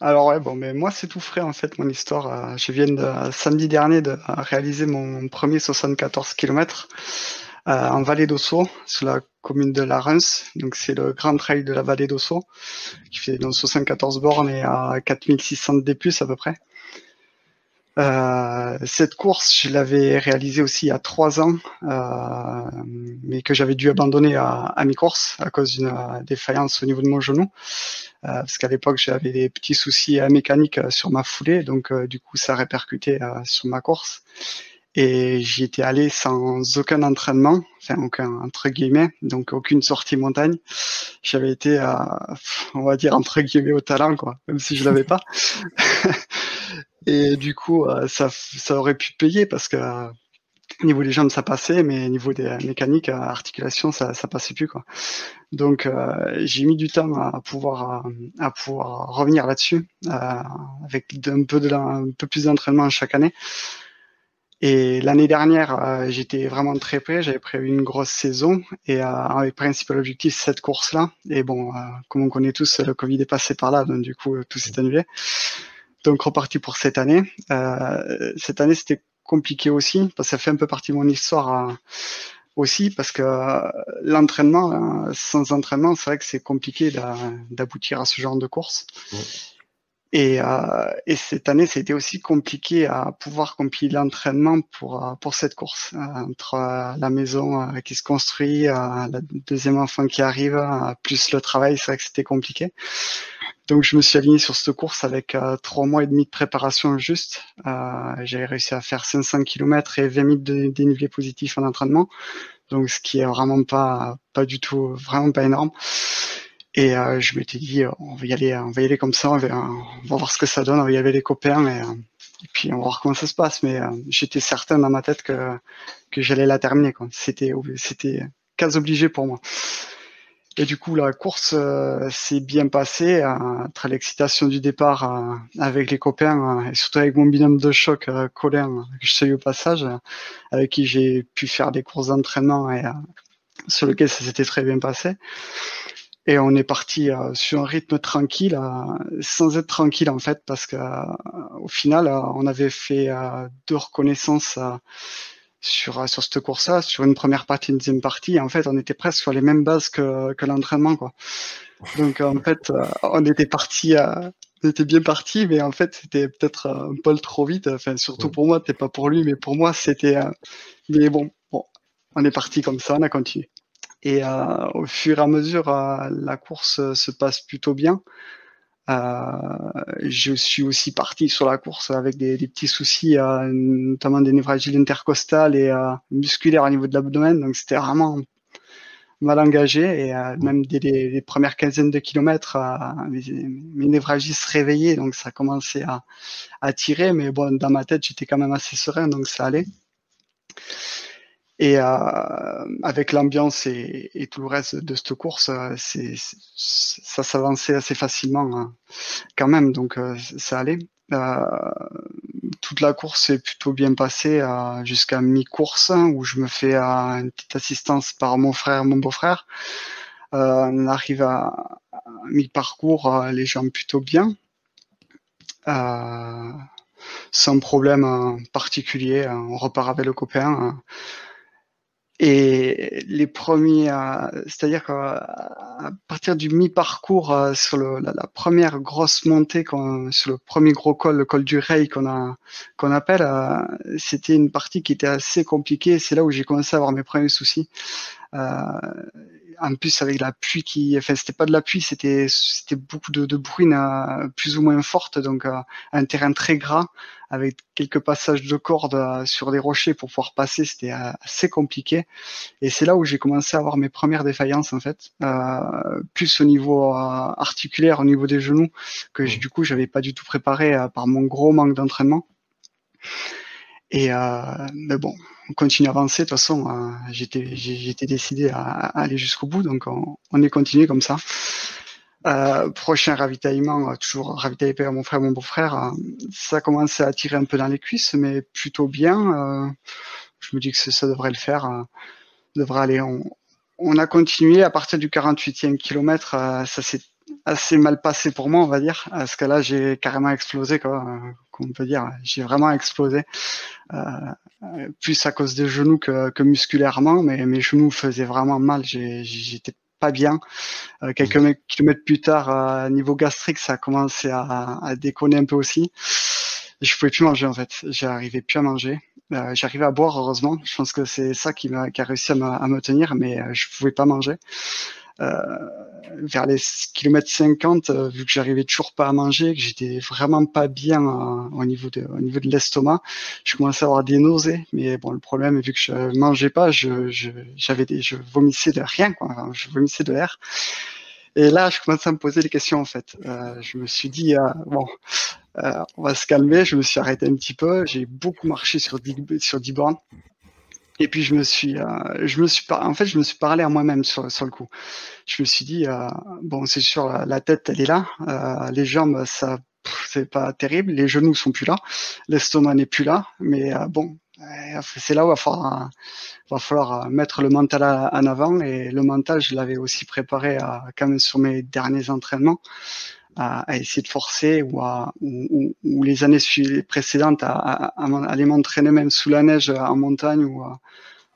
Alors ouais, bon, mais moi c'est tout frais en fait mon histoire. Je viens de, samedi dernier de réaliser mon premier 74 km en vallée d'Osso, sur la commune de La Donc c'est le grand trail de la vallée d'Osso qui fait donc 74 bornes et à 4600 D+, à peu près. Euh, cette course, je l'avais réalisée aussi il y a trois ans, euh, mais que j'avais dû abandonner à, mi-course à cause d'une euh, défaillance au niveau de mon genou, parce qu'à l'époque j'avais des petits soucis mécaniques sur ma foulée, donc du coup ça répercutait sur ma course. Et j'y étais allé sans aucun entraînement, enfin aucun entre guillemets, donc aucune sortie montagne. J'avais été, on va dire entre guillemets au talent quoi, même si je l'avais pas. Et du coup, euh, ça, ça aurait pu payer parce que euh, niveau des jambes ça passait, mais niveau des mécaniques, euh, articulation ça, ça passait plus quoi. Donc j'ai mis du temps à pouvoir à pouvoir revenir là-dessus avec un peu de un peu plus d'entraînement chaque année. Et l'année dernière, j'étais vraiment très près. J'avais prévu une grosse saison et avec principal objectif cette course-là. Et bon, comme on connaît tous, le Covid est passé par là, donc du coup tout s'est annulé donc reparti pour cette année. Euh, cette année, c'était compliqué aussi, parce que ça fait un peu partie de mon histoire euh, aussi, parce que euh, l'entraînement, sans entraînement, c'est vrai que c'est compliqué d'aboutir à ce genre de course. Et, euh, et, cette année, c'était aussi compliqué à pouvoir compiler l'entraînement pour pour cette course entre la maison qui se construit, la deuxième enfant qui arrive, plus le travail, c'est vrai que c'était compliqué. Donc je me suis aligné sur cette course avec euh, trois mois et demi de préparation juste. Euh, J'ai réussi à faire 500 km et 20 minutes de dénivelé positif en entraînement. Donc ce qui est vraiment pas pas du tout vraiment pas énorme. Et euh, je m'étais dit on va y aller on va y aller comme ça, on va, voir ce que ça donne, on va y aller les copains et, puis on va voir comment ça se passe. Mais euh, j'étais certain dans ma tête que que j'allais la terminer. C'était c'était cas obligé pour moi. Et du coup, la course euh, s'est bien passée, euh, entre l'excitation du départ euh, avec les copains et surtout avec mon binôme de choc, Colin, que je salue au passage, avec qui j'ai pu faire des courses d'entraînement et sur lequel ça s'était très bien passé. Et on est parti sur un rythme tranquille, sans être tranquille en fait, parce que au final, on avait fait deux reconnaissances sur, euh, sur cette course-là, sur une première partie, une deuxième partie, en fait, on était presque sur les mêmes bases que, que l'entraînement, quoi. Donc, en fait, euh, on était parti, euh, on était bien parti, mais en fait, c'était peut-être un poil trop vite. Enfin, surtout pour moi, c'était pas pour lui, mais pour moi, c'était. mais bon, bon, on est parti comme ça, on a continué. Et au fur et à mesure, la course se passe plutôt bien. Je suis aussi parti sur la course avec des, petits soucis, notamment des névralgies intercostales et musculaires au niveau de l'abdomen. Donc c'était vraiment mal engagé et euh, même dès les, premières quinzaines de kilomètres, euh, mes, mes, névralgies se réveillaient, donc ça commençait à, à tirer, mais bon, dans ma tête, j'étais quand même assez serein, donc ça allait. Et euh, avec l'ambiance et, tout le reste de cette course, euh, c'est, ça s'avançait assez facilement hein, quand même, donc euh, ça allait. Euh, toute la course s'est plutôt bien passée jusqu'à mi-course où je me fais une petite assistance par mon frère, mon beau-frère. on arrive à, mi-parcours, les jambes plutôt bien, sans problème particulier. On repart avec le copain. Et les premiers, c'est-à-dire qu'à partir du mi-parcours, euh, sur le, la, première grosse montée, sur le premier gros col, le col du Rey qu'on a, qu'on appelle, euh, c'était une partie qui était assez compliquée. C'est là où j'ai commencé à avoir mes premiers soucis. Euh, en plus avec la pluie qui, enfin c'était pas de la pluie, c'était c'était beaucoup de, de bruine plus ou moins forte, donc euh, un terrain très gras avec quelques passages de cordes euh, sur des rochers pour pouvoir passer, c'était euh, assez compliqué. Et c'est là où j'ai commencé à avoir mes premières défaillances en fait, plus au niveau articulaire, au niveau des genoux, que du coup j'avais pas du tout préparé par mon gros manque d'entraînement. Et euh, mais bon, on continue à avancer. De toute façon, euh, j'étais j'étais décidé à, aller jusqu'au bout, donc on, est continué comme ça. Euh, prochain ravitaillement, euh, toujours ravitaillé par mon frère, mon beau-frère. Euh, ça commence à tirer un peu dans les cuisses, mais plutôt bien. je me dis que ça devrait le faire, devrait aller. On, on, a continué à partir du 48e kilomètre. ça s'est assez mal passé pour moi, on va dire, parce que là j'ai carrément explosé, quoi, qu'on peut dire. J'ai vraiment explosé, euh, plus à cause des genoux que, que, musculairement, mais mes genoux faisaient vraiment mal. J'étais pas bien. Euh, quelques mmh. kilomètres plus tard, à niveau gastrique, ça a commencé à, à, déconner un peu aussi. Je pouvais plus manger en fait. J'arrivais plus à manger. Euh, J'arrivais à boire heureusement. Je pense que c'est ça qui m'a qui a réussi à, à, me tenir, mais euh, je pouvais pas manger. Vers les kilomètres 50, euh, vu que j'arrivais toujours pas à manger, que j'étais vraiment pas bien euh, au niveau de au niveau de l'estomac, je commençais à avoir des nausées. Mais bon, le problème, vu que je mangeais pas, je j'avais des je vomissais de rien, quoi. je vomissais de l'air. Et là, je commençais à me poser des questions en fait. Euh, je me suis dit bon, on va se calmer. Je me suis arrêté un petit peu. J'ai beaucoup marché sur 10, sur 10 bornes. Et puis je me suis, euh, je me suis, en fait, je me suis parlé à moi-même sur, sur le coup. Je me suis dit, euh, bon, c'est sûr, la tête, elle est là, euh, les jambes, ça, c'est pas terrible, les genoux sont plus là, l'estomac n'est plus là, mais euh, bon, c'est là où va falloir, va falloir mettre le mental en avant. Et le mental, je l'avais aussi préparé à, quand même sur mes derniers entraînements à, essayer de forcer ou, à, ou, ou les années précédentes à, à, aller m'entraîner même sous la neige en montagne ou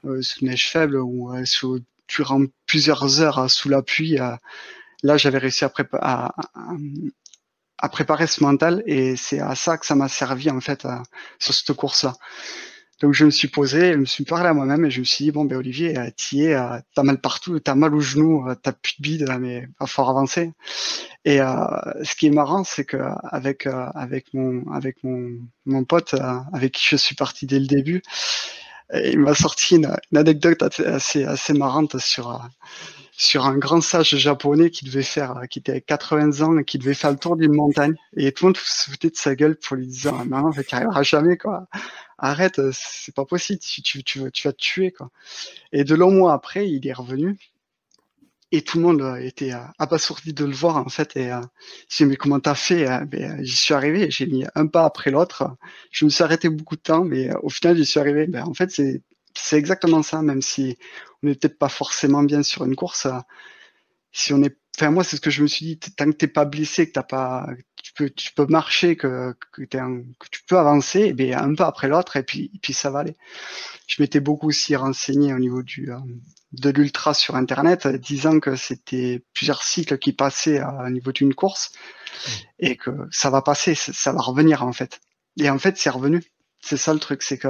euh, sous neige faible ou euh, sous, durant plusieurs heures euh, sous la pluie. Euh, là, j'avais réussi à, à, à, préparer ce mental et c'est à ça que ça m'a servi en fait sur cette course-là. Donc je me suis posé, je me suis parlé à moi-même et je me suis dit bon ben Olivier, t'y es, t'as mal partout, t'as mal au genou, t'as plus de bide, mais va falloir avancer. Et euh, ce qui est marrant, c'est que avec euh, avec mon avec mon mon pote euh, avec qui je suis parti dès le début, il m'a sorti une, une, anecdote assez assez marrante sur sur un grand sage japonais qui devait faire, qui était à 80 ans et qui devait faire le tour d'une montagne. Et tout le monde se foutait de sa gueule pour lui dire, ah, non, tu arriveras jamais, quoi. Arrête, c'est pas possible, tu, tu, tu, vas te tuer, quoi. Et de longs mois après, il est revenu. Et tout le monde euh, était euh, abasourdi de le voir en fait et euh, j'ai dit mais comment t'as fait ben, j'y suis arrivé j'ai mis un pas après l'autre. Je me suis arrêté beaucoup de temps mais au final j'y suis arrivé. Ben, en fait c'est c'est exactement ça même si on n'est peut-être pas forcément bien sur une course si on est enfin moi c'est ce que je me suis dit tant que t'es pas blessé que t'as pas tu peux tu peux marcher que que, que tu peux avancer et bien un pas après l'autre et puis et puis ça va aller je m'étais beaucoup aussi renseigné au niveau du de l'ultra sur Internet, disant que c'était plusieurs cycles qui passaient au niveau d'une course et que ça va passer, ça va revenir en fait. Et en fait, c'est revenu. C'est ça le truc, c'est que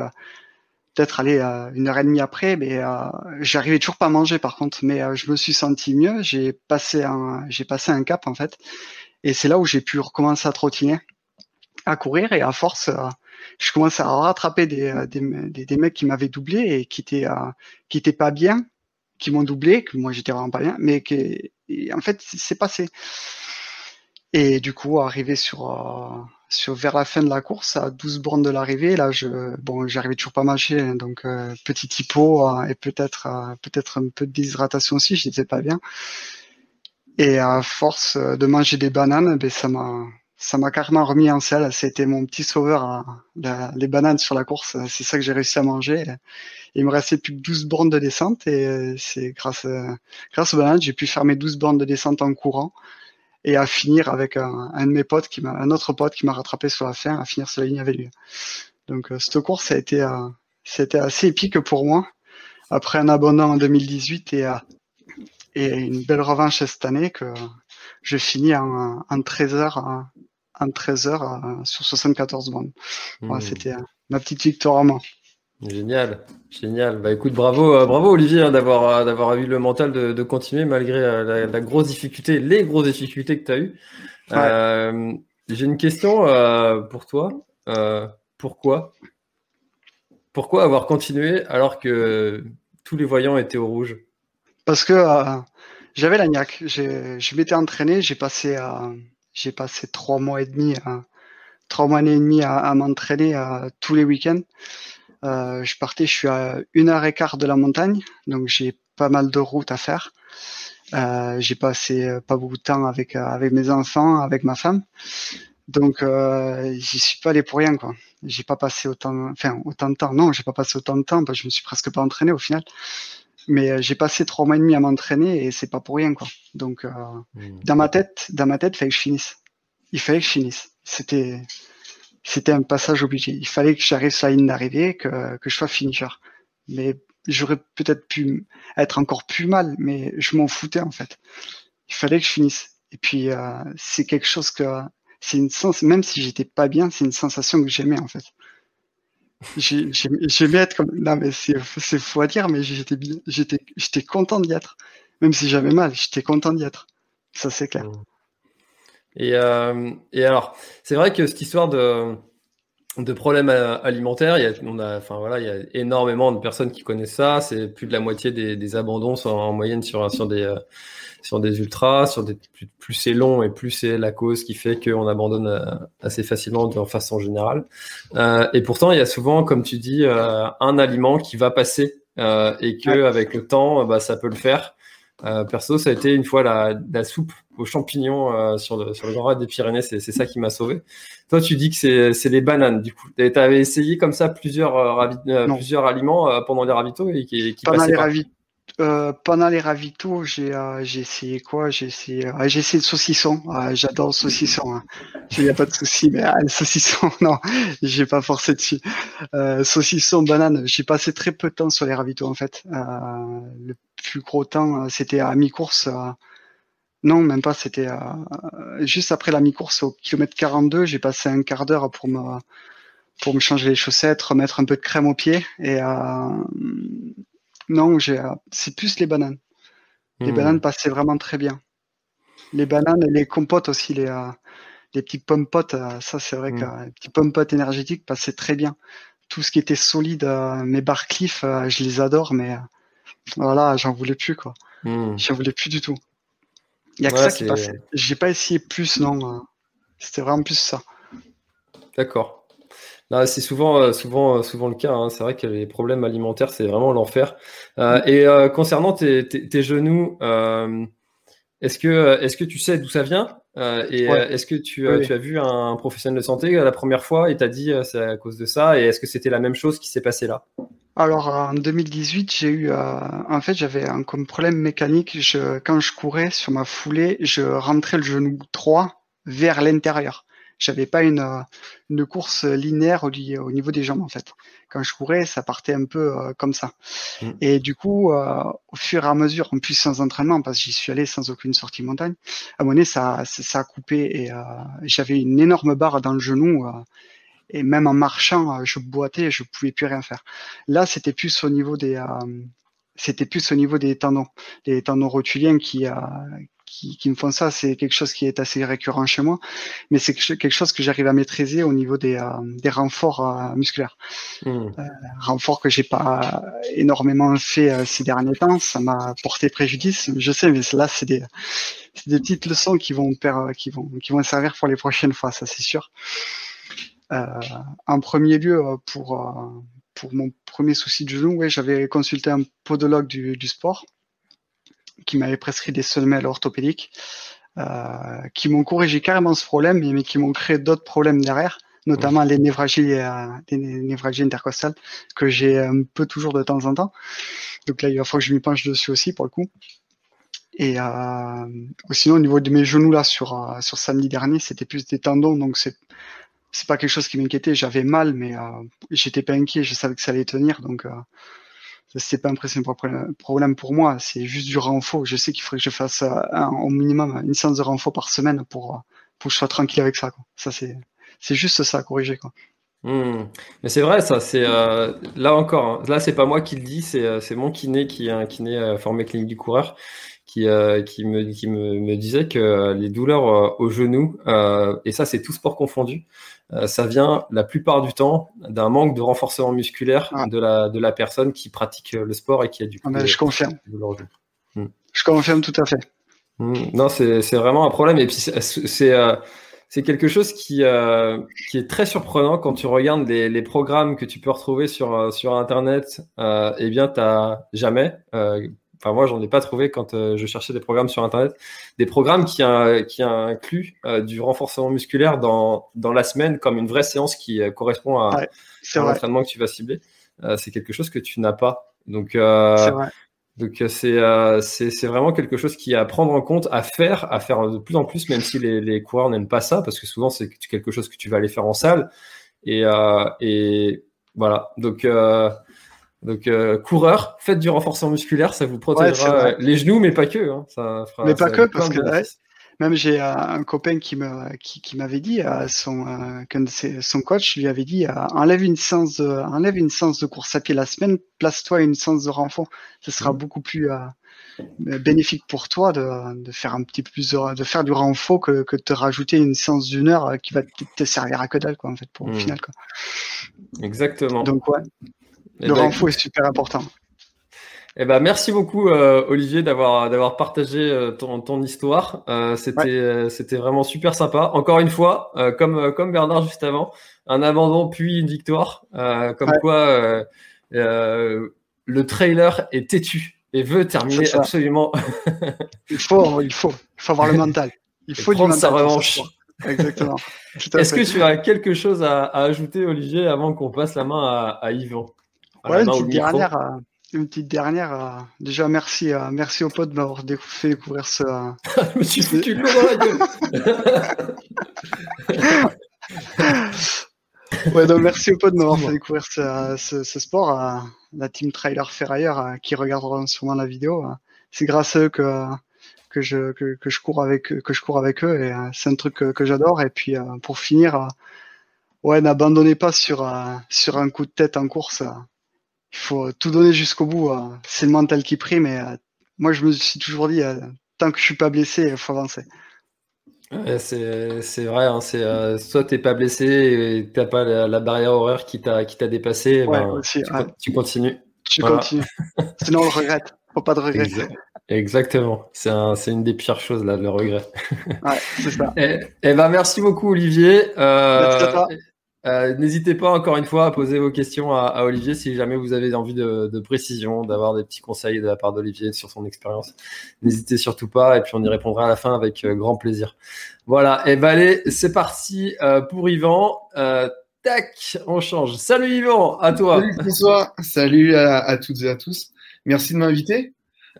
peut-être aller euh, une heure et demie après, mais euh, j'arrivais toujours pas à manger par contre, mais euh, je me suis senti mieux. J'ai passé un, j'ai passé un cap en fait, Et c'est là où j'ai pu recommencer à trottiner, à courir et à force, je commençais à rattraper des, des, des, mecs qui m'avaient doublé et qui étaient, qui étaient pas bien, qui m'ont doublé, que moi j'étais vraiment pas bien, mais en fait c'est passé. Et du coup, arrivé sur, euh, sur vers la fin de la course, à 12 bornes de l'arrivée, là, je, bon, j'arrivais toujours pas marcher, hein, donc euh, petit typo euh, et peut-être peut-être un peu de déshydratation aussi, je n'étais pas bien. Et à force de manger des bananes, ben ça m'a ça m'a carrément remis en selle. C'était mon petit sauveur, les bananes sur la course. C'est ça que j'ai réussi à manger. Il me restait plus que 12 bornes de descente et c'est grâce, grâce aux bananes, j'ai pu faire mes 12 bornes de descente en courant et à finir avec un, de mes potes qui un autre pote qui m'a rattrapé sur la fin, à finir sur la ligne avec lui. Donc euh, cette course a été, euh, c'était assez épique pour moi. Après un abandon en 2018 et, euh, et une belle revanche cette année que je finis en, en 13 heures, en 13 heures sur 74 bandes. Voilà, mmh. C'était ma petite victoire à moi. Génial, génial. Bah écoute, bravo, euh, bravo Olivier hein, d'avoir euh, d'avoir eu le mental de, de continuer malgré euh, la, grosse difficulté, les grosses difficultés que tu as eues. J'ai une question pour toi. pourquoi? Pourquoi avoir continué alors que tous les voyants étaient au rouge? Parce que j'avais la niaque. Je m'étais entraîné. J'ai passé j'ai passé trois mois et demi, trois mois et demi à, à m'entraîner tous les week-ends. Euh, je partais, je suis à une heure et quart de la montagne, donc j'ai pas mal de routes à faire. Euh, j'ai passé euh, pas beaucoup de temps avec euh, avec mes enfants, avec ma femme. Donc euh, j'y suis pas allé pour rien quoi. J'ai pas passé autant, enfin autant de temps. Non, j'ai pas passé autant de temps parce que je me suis presque pas entraîné au final. Mais j'ai passé trois mois et demi à m'entraîner et c'est pas pour rien quoi. Donc mmh. dans ma tête, dans ma tête, il fallait que je finisse. Il fallait que je finisse. C'était c'était un passage obligé. Il fallait que j'arrive sur la ligne d'arrivée, que, que je sois finisher. Mais j'aurais peut-être pu être encore plus mal, mais je m'en foutais en fait. Il fallait que je finisse. Et puis euh, c'est quelque chose que c'est une sens, même si j'étais pas bien, c'est une sensation que j'aimais en fait. J'aimais être comme non mais c'est faux à dire, mais j'étais j'étais content d'y être, même si j'avais mal, j'étais content d'y être. Ça c'est clair. Mmh. Et, euh, et alors, c'est vrai que cette histoire de, de problèmes euh, alimentaires, il y a, on a, enfin voilà, il y a énormément de personnes qui connaissent ça. C'est plus de la moitié des, des abandons sont en moyenne sur sur des euh, sur des ultras, sur des plus, plus c'est long et plus c'est la cause qui fait qu'on abandonne euh, assez facilement de façon générale. Euh, et pourtant, il y a souvent, comme tu dis, un aliment qui va passer et que avec le temps, bah, ça peut le faire. Euh, perso, ça a été une fois la, la soupe aux champignons euh, sur, le, sur le Grand Raid des Pyrénées, c'est ça qui m'a sauvé. Toi, tu dis que c'est les bananes, du coup. Tu avais essayé comme ça plusieurs, euh, plusieurs aliments pendant les ravitaux et qui, qui Pendant les ravitaux euh, pendant les ravitaux, j'ai euh, j'ai essayé quoi? J'ai essayé euh, j'ai essayé le saucisson. J'adore le saucisson. Hein. Il n'y a pas de souci, mais le saucisson, non, j'ai pas forcé dessus. saucisson, banane. J'ai passé très peu de temps sur les ravitaux en fait. le plus gros temps, c'était à mi-course. Non, même pas. C'était juste après la mi-course au kilomètre 42. J'ai passé un quart d'heure pour me pour me changer les chaussettes, remettre un peu de crème aux pieds et non, j'ai, euh, c'est plus les bananes. Les hmm. bananes passaient vraiment très bien. Les bananes et les compotes aussi, les, euh, les petits pommes potes, euh, ça c'est vrai hmm. que les petits pommes potes énergétiques passaient très bien. Tout ce qui était solide, mes Barcliff, je les adore, mais voilà, j'en voulais plus quoi. Hmm. J'en voulais plus du tout. Il y a que ça qui passait. J'ai pas essayé plus, non. C'était vraiment plus ça. D'accord c'est souvent, euh, souvent, euh, souvent le cas. Hein. C'est vrai que les problèmes alimentaires, c'est vraiment l'enfer. Euh, et concernant tes, genoux, est-ce que, est-ce que tu sais d'où ça vient? Et est-ce que tu, tu, as vu un professionnel de santé la première fois et t'as dit c'est à cause de ça? Et est-ce que c'était la même chose qui s'est passé là? Alors en 2018, j'ai eu, en fait, j'avais un comme problème mécanique. Je, quand je courais sur ma foulée, je rentrais le genou droit vers l'intérieur j'avais pas une, euh, une course linéaire au, au, niveau des jambes en fait. Quand je courais, ça partait un peu euh, comme ça. Mm. Et du coup, euh, au fur et à mesure, en plus sans entraînement, parce que j'y suis allé sans aucune sortie montagne, à moment donné, ça, ça, a coupé et j'avais une énorme barre dans le genou. Et même en marchant, je boitais, je pouvais plus rien faire. Là, c'était plus au niveau des, c'était plus au niveau des tendons, des tendons rotuliens qui, qui, qui me font ça. C'est quelque chose qui est assez récurrent chez moi, mais c'est quelque chose que j'arrive à maîtriser au niveau des, euh, des renforts euh, musculaires. Hmm. Euh, renforts que j'ai pas énormément fait ces derniers temps. Ça m'a porté préjudice. Je sais, mais là, c'est des, des petites leçons qui vont, qui vont, qui vont servir pour les prochaines fois, ça c'est sûr. En premier lieu, pour pour mon premier souci de genou, ouais, j'avais consulté un podologue du, du sport qui m'avait prescrit des semelles orthopédiques euh, qui m'ont corrigé carrément ce problème, mais qui m'ont créé d'autres problèmes derrière, notamment les névralgies, euh, les névralgies intercostales que j'ai un peu toujours de temps en temps. Donc là, il va falloir que je m'y penche dessus aussi pour le coup. Et euh, sinon, au niveau de mes genoux là sur euh, sur samedi dernier, c'était plus des tendons, donc c'est c'est pas quelque chose qui m'inquiétait. J'avais mal, mais euh, j'étais pas inquiet. Je savais que ça allait tenir, donc euh, c'est pas un problème pour moi. C'est juste du renfort. Je sais qu'il faudrait que je fasse euh, au minimum une séance de renfort par semaine pour pour que je sois tranquille avec ça. Ça c'est c'est juste ça à corriger. Hmm. Mais c'est vrai, ça. C'est là encore. Hein. Là, c'est pas moi qui le dis. C'est c'est mon kiné qui est un kiné formé clinique du coureur qui, euh, qui, me, qui me, me, disait que les douleurs euh, au genou, euh, et ça c'est tout sport confondu, ça vient la plupart du temps d'un manque de renforcement musculaire ah. de, la, de la personne qui pratique le sport et qui a du coup ah ben, je confirme. Hmm. Je confirme tout à fait. Hmm. Non, c'est vraiment un problème. Et puis c'est c'est quelque chose qui, euh, qui est très surprenant quand tu regardes les, les programmes que tu peux retrouver sur, sur Internet. Euh, eh bien, tu jamais, euh, Enfin, moi, j'en ai pas trouvé quand euh, je cherchais des programmes sur Internet. Des programmes qui, qui incluent euh, du renforcement musculaire dans, dans la semaine comme une vraie séance qui euh, correspond à, l'entraînement que tu vas cibler. c'est quelque chose que tu n'as pas. Donc, donc c'est c'est vraiment quelque chose qui est à prendre en compte, à faire, à faire de plus en plus, même si les, les coureurs n'aiment pas ça, parce que souvent c'est quelque chose que tu vas aller faire en salle. Et, et voilà. Donc donc, euh, coureur, faites du renforcement musculaire, ça vous protégera euh, les genoux, mais pas que. Hein. Ça fera, mais pas que, parce que même j'ai euh, un copain qui me qui, m'avait dit, son son coach lui avait dit, enlève une séance de enlève une séance de course à pied la semaine, place-toi une séance de renfort, ce sera mmh. beaucoup plus bénéfique pour toi de, de, faire un petit peu plus de, faire du renfort que, que de te rajouter une séance d'une heure qui va te, servir à que dalle quoi en fait pour le mmh. final quoi. Exactement. Donc ouais, le renfort est super important. Eh ben, merci beaucoup euh, Olivier d'avoir d'avoir partagé euh, ton, ton histoire. Euh, c'était c'était vraiment super sympa. Encore une fois, comme comme Bernard juste avant, un abandon puis une victoire. comme quoi, le trailer est têtu et veut terminer absolument. il faut il faut il faut avoir le mental. Il faut prendre sa revanche. Exactement. Est-ce que tu as quelque chose à, à ajouter Olivier avant qu'on passe la main à, à Yvan? Ouais, une petite, dernière, euh, une petite dernière. Euh, déjà, merci, euh, merci aux potes de m'avoir fait découvrir ce. Je me suis foutu le dans la gueule. ouais, donc merci aux potes de m'avoir fait découvrir ce, ce, ce sport. la team Trailer Ferrailleur qui regardera sûrement la vidéo. C'est grâce à eux que que je que, que, je cours avec que je cours avec eux et c'est un truc que, que j'adore. Et puis pour finir, ouais, n'abandonnez pas sur sur un coup de tête en course il faut tout donner jusqu'au bout. Hein. C'est le mental qui prime. mais euh, moi, je me suis toujours dit, euh, tant que je suis pas blessé, il faut avancer. c'est vrai, hein, c'est euh, soit t'es pas blessé et t'as pas la, barrière horaire qui t'a qui t'a dépassé, ben, tu, continues. Tu continues. Sinon on le regrette. Faut pas de regret. Exactement. C'est un, une des pires choses là, le regret. ouais, c'est ça. et, eh, eh ben merci beaucoup Olivier. Euh, euh, n'hésitez pas encore une fois à poser vos questions à, Olivier si jamais vous avez envie de, de précision, d'avoir des petits conseils de la part d'Olivier sur son expérience. N'hésitez surtout pas et puis on y répondra à la fin avec euh, grand plaisir. Voilà, et ben allez, c'est parti euh, pour Yvan. tac, on change. Salut Yvan, à toi. Salut François, salut à toutes et à tous. Merci de m'inviter.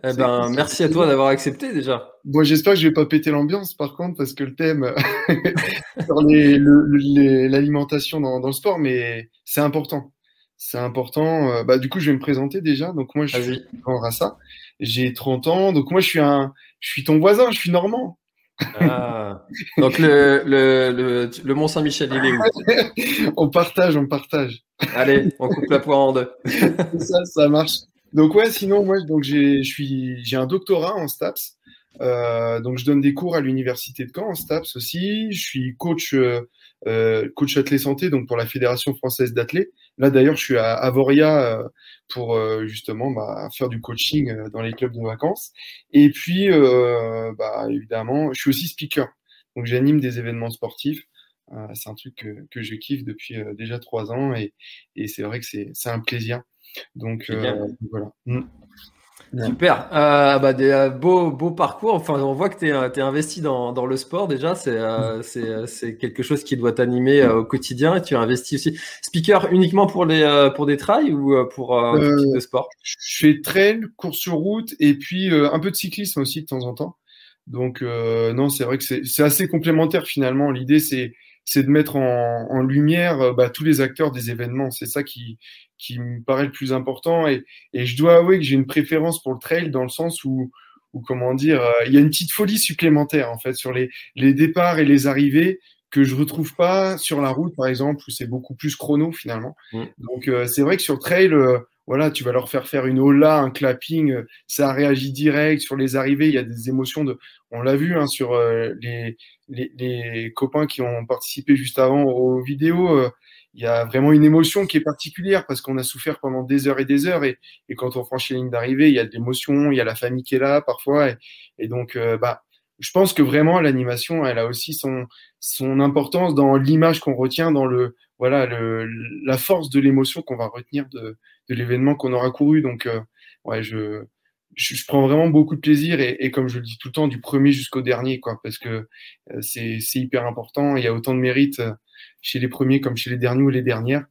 Eh ben, merci à toi d'avoir accepté déjà. Bon, j'espère que je vais pas péter l'ambiance par contre, parce que le thème sur l'alimentation dans, dans, le sport, mais c'est important. C'est important. Euh, bah, du coup, je vais me présenter déjà. Donc moi, je suis Rassa. J'ai 30 ans. Donc moi, je suis un, je suis ton voisin. Je suis normand. Ah. Donc le, le, le, le Mont Saint-Michel, il est où? On partage, on partage. Allez, on coupe la poire en deux. ça, ça marche. Donc ouais, sinon moi donc j'ai je suis j'ai un doctorat en STAPS Euh, donc, je donne des cours à l'université de Caen, en STAPS aussi. Je suis coach, euh, coach athlète santé, donc pour la Fédération française d'athlètes. Là, d'ailleurs, je suis à Avoria pour justement bah, faire du coaching dans les clubs de vacances. Et puis, bah, évidemment, je suis aussi speaker. Donc, j'anime des événements sportifs. c'est un truc que, que, je kiffe depuis déjà trois ans et, et c'est vrai que c'est un plaisir. Donc, voilà. Mm. Super. Euh, bah, des euh, beaux, beaux parcours. Enfin, on voit que tu es, es, investi dans, dans, le sport déjà. C'est euh, euh c'est quelque chose qui doit t'animer euh, au quotidien. Et tu investis aussi. Speaker uniquement pour, les, pour des trails ou pour un type de sport? Je fais trail, course sur route et puis un peu de cyclisme aussi de temps en temps. Donc, non, c'est vrai que c'est assez complémentaire finalement. L'idée, c'est c'est de mettre en, en lumière bah, tous les acteurs des événements. C'est ça qui, qui me paraît le plus important. Et, et je dois avouer que j'ai une préférence pour le trail dans le sens où, où comment dire, euh, il y a une petite folie supplémentaire en fait sur les, les départs et les arrivées que je retrouve pas sur la route par exemple où c'est beaucoup plus chrono finalement. Mm. Donc euh, c'est vrai que sur trail, euh, voilà, tu vas leur faire faire une hola, un clapping, ça réagit direct sur les arrivées. Il y a des émotions de, on l'a vu hein, sur les, les, les, copains qui ont participé juste avant aux vidéos il y a vraiment une émotion qui est particulière parce qu'on a souffert pendant des heures et des heures et, et quand on franchit la ligne d'arrivée, il y a de l'émotion, il y a la famille qui est là parfois et, et donc euh, bah je pense que vraiment l'animation, elle a aussi son son importance dans l'image qu'on retient, dans le voilà le la force de l'émotion qu'on va retenir de, de l'événement qu'on aura couru. Donc euh, ouais, je, je, je prends vraiment beaucoup de plaisir et, comme je le dis tout le temps, du premier jusqu'au dernier quoi, parce que euh, c'est c'est hyper important. Il y a autant de mérite chez les premiers comme chez les derniers ou les dernières.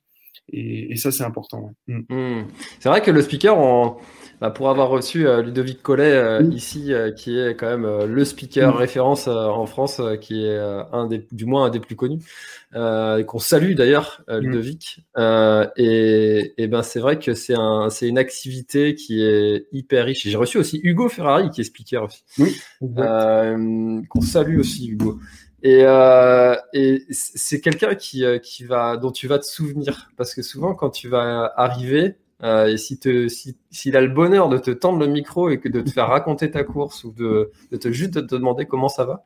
Et, ça, c'est important. Mm. Mm. C'est vrai que le speaker, bah, pour avoir reçu euh, Ludovic Collet euh, ici, euh, qui est quand même le speaker mm. référence en France, qui est un des, du moins un des plus connus, et qu'on salue d'ailleurs, Ludovic. et, et, ben, c'est vrai que c'est un, c'est une activité qui est hyper riche. J'ai reçu aussi Hugo Ferrari, qui est speaker aussi. Oui, qu'on salue aussi, Hugo. Et, euh, et c'est quelqu'un qui, euh, qui va, dont tu vas te souvenir. Parce que souvent, quand tu vas arriver, euh, et si te, s'il si, a le bonheur de te tendre le micro et que de te faire raconter ta course ou de, de te juste de te demander comment ça va,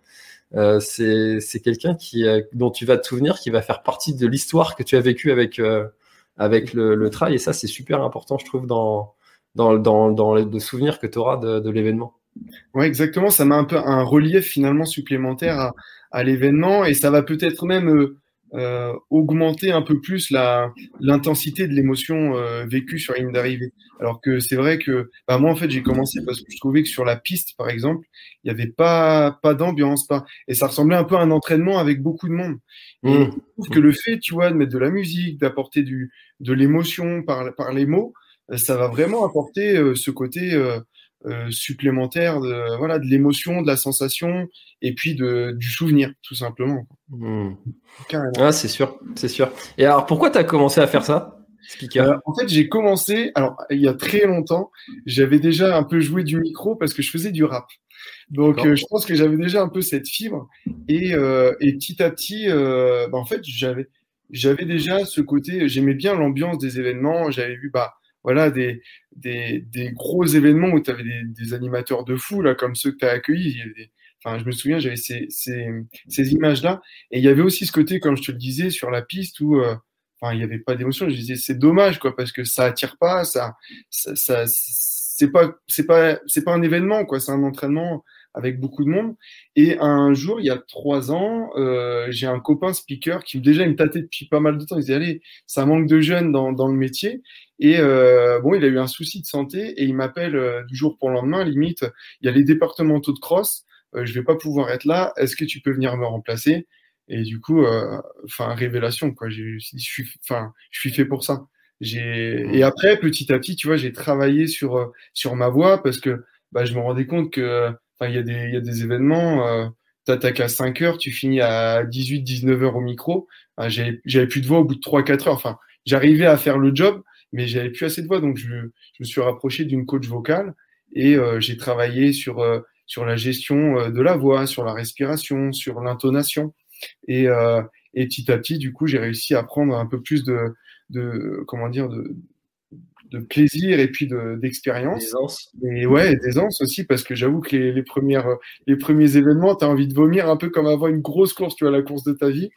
euh, c'est, c'est quelqu'un qui, euh, dont tu vas te souvenir, qui va faire partie de l'histoire que tu as vécue avec, euh, avec le, le trail. Et ça, c'est super important, je trouve, dans, dans, dans, dans le souvenir que tu auras de, de l'événement. Ouais, exactement. Ça met un peu un relief finalement supplémentaire à, à l'événement et ça va peut-être même euh, euh, augmenter un peu plus la l'intensité de l'émotion euh, vécue sur la ligne d'arrivée. Alors que c'est vrai que bah moi en fait j'ai commencé parce que je trouvais que sur la piste par exemple il n'y avait pas pas d'ambiance pas et ça ressemblait un peu à un entraînement avec beaucoup de monde. Et mmh. je trouve que le fait tu vois de mettre de la musique, d'apporter du de l'émotion par par les mots, ça va vraiment apporter ce côté euh, supplémentaire de voilà de l'émotion, de la sensation et puis de, du souvenir tout simplement. Hmm. Ah, c'est sûr, c'est sûr. Et alors pourquoi tu as commencé à faire ça. Euh, en fait, j'ai commencé, alors il y a très longtemps, j'avais déjà un peu joué du micro parce que je faisais du rap. Donc euh, je pense que j'avais déjà un peu cette fibre et, et petit à petit, bah, en fait, j'avais j'avais déjà ce côté, j'aimais bien l'ambiance des événements, j'avais vu bah voilà, des, des, des, gros événements où tu avais des, des, animateurs de fou, là, comme ceux que tu as accueillis. enfin, je me souviens, j'avais ces, ces, ces images-là. Et il y avait aussi ce côté, comme je te le disais, sur la piste où euh, enfin, il n'y avait pas d'émotion. Je disais, c'est dommage, quoi, parce que ça attire pas, ça, ça, ça c'est pas, c'est pas, c'est pas un événement, quoi, c'est un entraînement avec beaucoup de monde. Et un jour, il y a trois ans, euh, j'ai un copain speaker qui déjà il me tâtait depuis pas mal de temps. Il disait allez, ça manque de jeunes dans, dans le métier. Et euh, bon, il a eu un souci de santé et il m'appelle euh, du jour pour le lendemain. Limite, il y a les départementaux de cross. Euh, je vais pas pouvoir être là. Est-ce que tu peux venir me remplacer? Et du coup, euh, enfin révélation quoi. Je suis, enfin, je suis fait pour ça. J'ai et après petit à petit, tu vois, j'ai travaillé sur sur ma voix parce que bah, je me rendais compte que Enfin, il y a des, y a des événements, euh, tu attaques à 5 heures, tu finis à 18, 19 heures au micro. J'avais plus de voix au bout de 3, 4 heures. Enfin, j'arrivais à faire le job, mais j'avais plus assez de voix. Donc, je, je me suis rapproché d'une coach vocale et euh, j'ai travaillé sur, euh, sur la gestion euh, de la voix, sur la respiration, sur l'intonation. Et, et petit à petit, du coup, j'ai réussi à prendre un peu plus de, de comment dire, de, de plaisir et puis d'expérience. et ouais, d'aisance aussi, parce que j'avoue que les, les, premières, les premiers événements, tu as envie de vomir un peu comme avoir une grosse course, tu vois, la course de ta vie.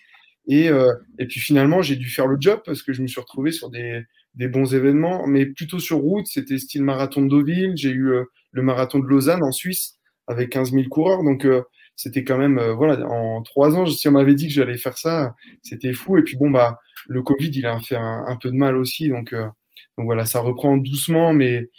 Et, euh, et puis finalement, j'ai dû faire le job parce que je me suis retrouvé sur des, des bons événements, mais plutôt sur route. C'était style marathon de Deauville. J'ai eu euh, le marathon de Lausanne en Suisse avec 15 000 coureurs. Donc, euh, c'était quand même, voilà, en trois ans, si on m'avait dit que j'allais faire ça, c'était fou. Et puis bon, bah, le Covid, il a fait un, un peu de mal aussi. Donc, donc voilà, ça reprend doucement, mais,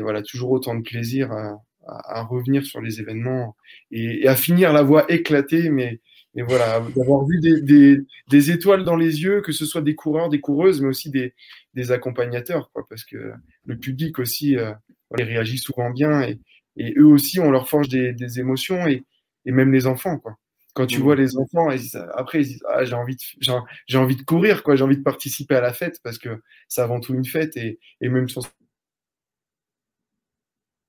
voilà, toujours autant de plaisir à, revenir sur les événements et, à finir la voie éclatée, mais, voilà, d'avoir vu des, étoiles dans les yeux, que ce soit des coureurs, des coureuses, mais aussi des, accompagnateurs, parce que le public aussi euh, réagit souvent bien et, eux aussi, on leur forge des, des émotions et, et même les enfants, quoi. Quand tu mmh. vois les enfants, après, ils disent, ah, j'ai envie, de, j'ai envie de courir, quoi. J'ai envie de participer à la fête parce que c'est avant tout une fête et, et même sans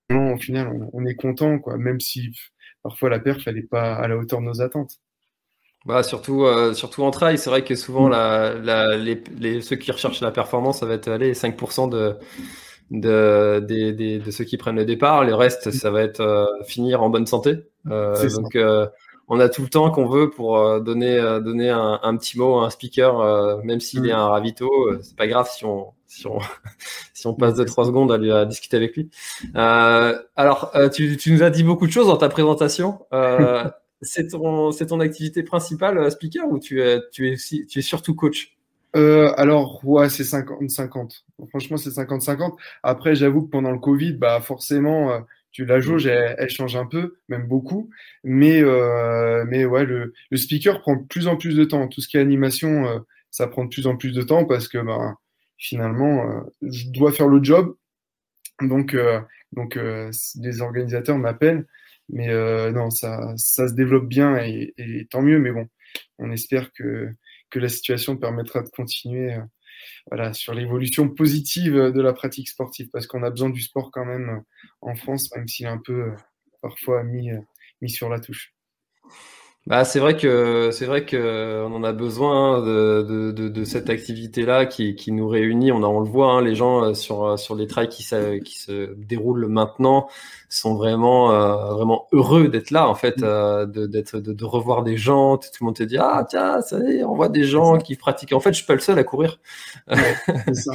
au final, on, on, est content, quoi. Même si parfois la perf, elle n'est pas à la hauteur de nos attentes. Bah, surtout, euh, surtout en trail, c'est vrai que souvent, la, la, les, les, ceux qui recherchent la performance, ça va être allez, 5% de, de, de, de, de, ceux qui prennent le départ. Le reste, ça va être euh, finir en bonne santé. Euh, donc, euh, on a tout le temps qu'on veut pour euh, donner, euh, donner un, un, petit mot à un speaker, même s'il est mmh. un ravito. c'est pas grave si on, si on, si on passe de trois secondes à, lui, à discuter avec lui. alors, tu, tu, nous as dit beaucoup de choses dans ta présentation. c'est ton, c'est ton activité principale, speaker, ou tu es, tu es, tu es surtout coach? Euh, alors, ouais, c'est 50-50. Franchement, c'est 50-50. Après, j'avoue que pendant le Covid, bah, forcément, euh, tu la jauge, elle, elle, change un peu, même beaucoup. Mais, euh, mais ouais, le, le, speaker prend de plus en plus de temps. Tout ce qui est animation, euh, ça prend de plus en plus de temps parce que bah, finalement, euh, je dois faire le job. Donc, euh, donc les organisateurs m'appellent. Mais non, ça, ça se développe bien et, et tant mieux. Mais bon, on espère que que la situation permettra de continuer euh, sur l'évolution positive de la pratique sportive, parce qu'on a besoin du sport quand même euh, en France, même s'il est un peu euh, parfois mis, mis sur la touche. Bah, c'est vrai que c'est vrai que on en a besoin de, de, de, de cette activité-là qui, qui nous réunit. On, a, on le voit, hein, les gens euh, sur euh, sur les trails qui, qui se déroulent maintenant sont vraiment euh, vraiment heureux d'être là en fait, mm. euh, de d'être de, de, revoir des gens. Tout le monde te dit ah tiens ça y est, on voit des gens qui pratiquent. En fait, je suis pas le seul à courir. Ouais, ça.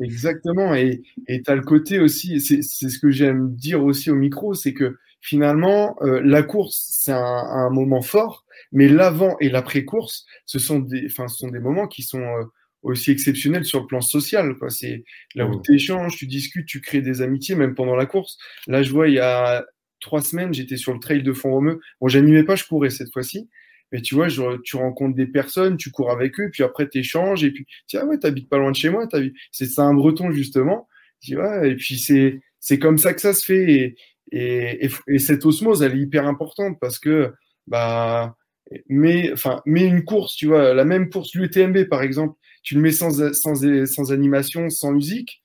Exactement. Et et t'as le côté aussi. C'est c'est ce que j'aime dire aussi au micro, c'est que finalement, euh, la course, c'est un, un, moment fort, mais l'avant et l'après-course, ce sont des, ce sont des moments qui sont euh, aussi exceptionnels sur le plan social. C'est là où mmh. tu échanges, tu discutes, tu crées des amitiés, même pendant la course. Là, je vois, il y a trois semaines, j'étais sur le trail de Font-Romeu. Bon, j'animais pas, je courais cette fois-ci. Mais tu vois, je, tu rencontres des personnes, tu cours avec eux, puis après tu échanges, et puis, tiens, ah ouais, t'habites pas loin de chez moi, c'est un breton, justement. Tu vois, et puis c'est, c'est comme ça que ça se fait. Et, et, et, et, cette osmose, elle est hyper importante parce que, bah, mais, enfin, mais une course, tu vois, la même course, l'UTMB par exemple, tu le mets sans, sans, sans animation, sans musique,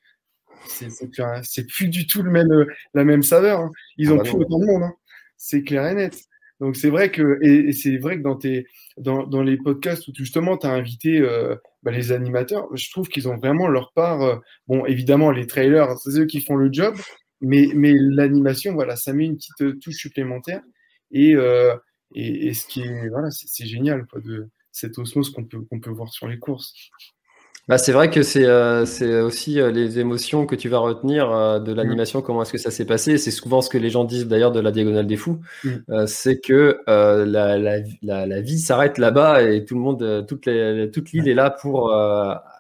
c'est plus du tout le même, la même saveur. Hein. Ils ah ont bah plus autant de monde, hein. c'est clair et net. Donc c'est vrai que et, et c'est vrai que dans tes dans, dans les podcasts où justement tu as invité euh, bah, les animateurs, je trouve qu'ils ont vraiment leur part. Euh, bon, évidemment les trailers, c'est eux qui font le job, mais, mais l'animation, voilà, ça met une petite euh, touche supplémentaire. Et, euh, et, et, ce qui est, voilà, c'est génial, quoi, de cette osmose qu'on peut, qu'on peut voir sur les courses. Bah, c'est vrai que c'est euh, aussi euh, les émotions que tu vas retenir euh, de l'animation, mmh. comment est-ce que ça s'est passé. C'est souvent ce que les gens disent d'ailleurs de la Diagonale des Fous, mmh. Euh, c'est que la, la, la, la, vie s'arrête là-bas et tout le monde, toute l'île toute est là pour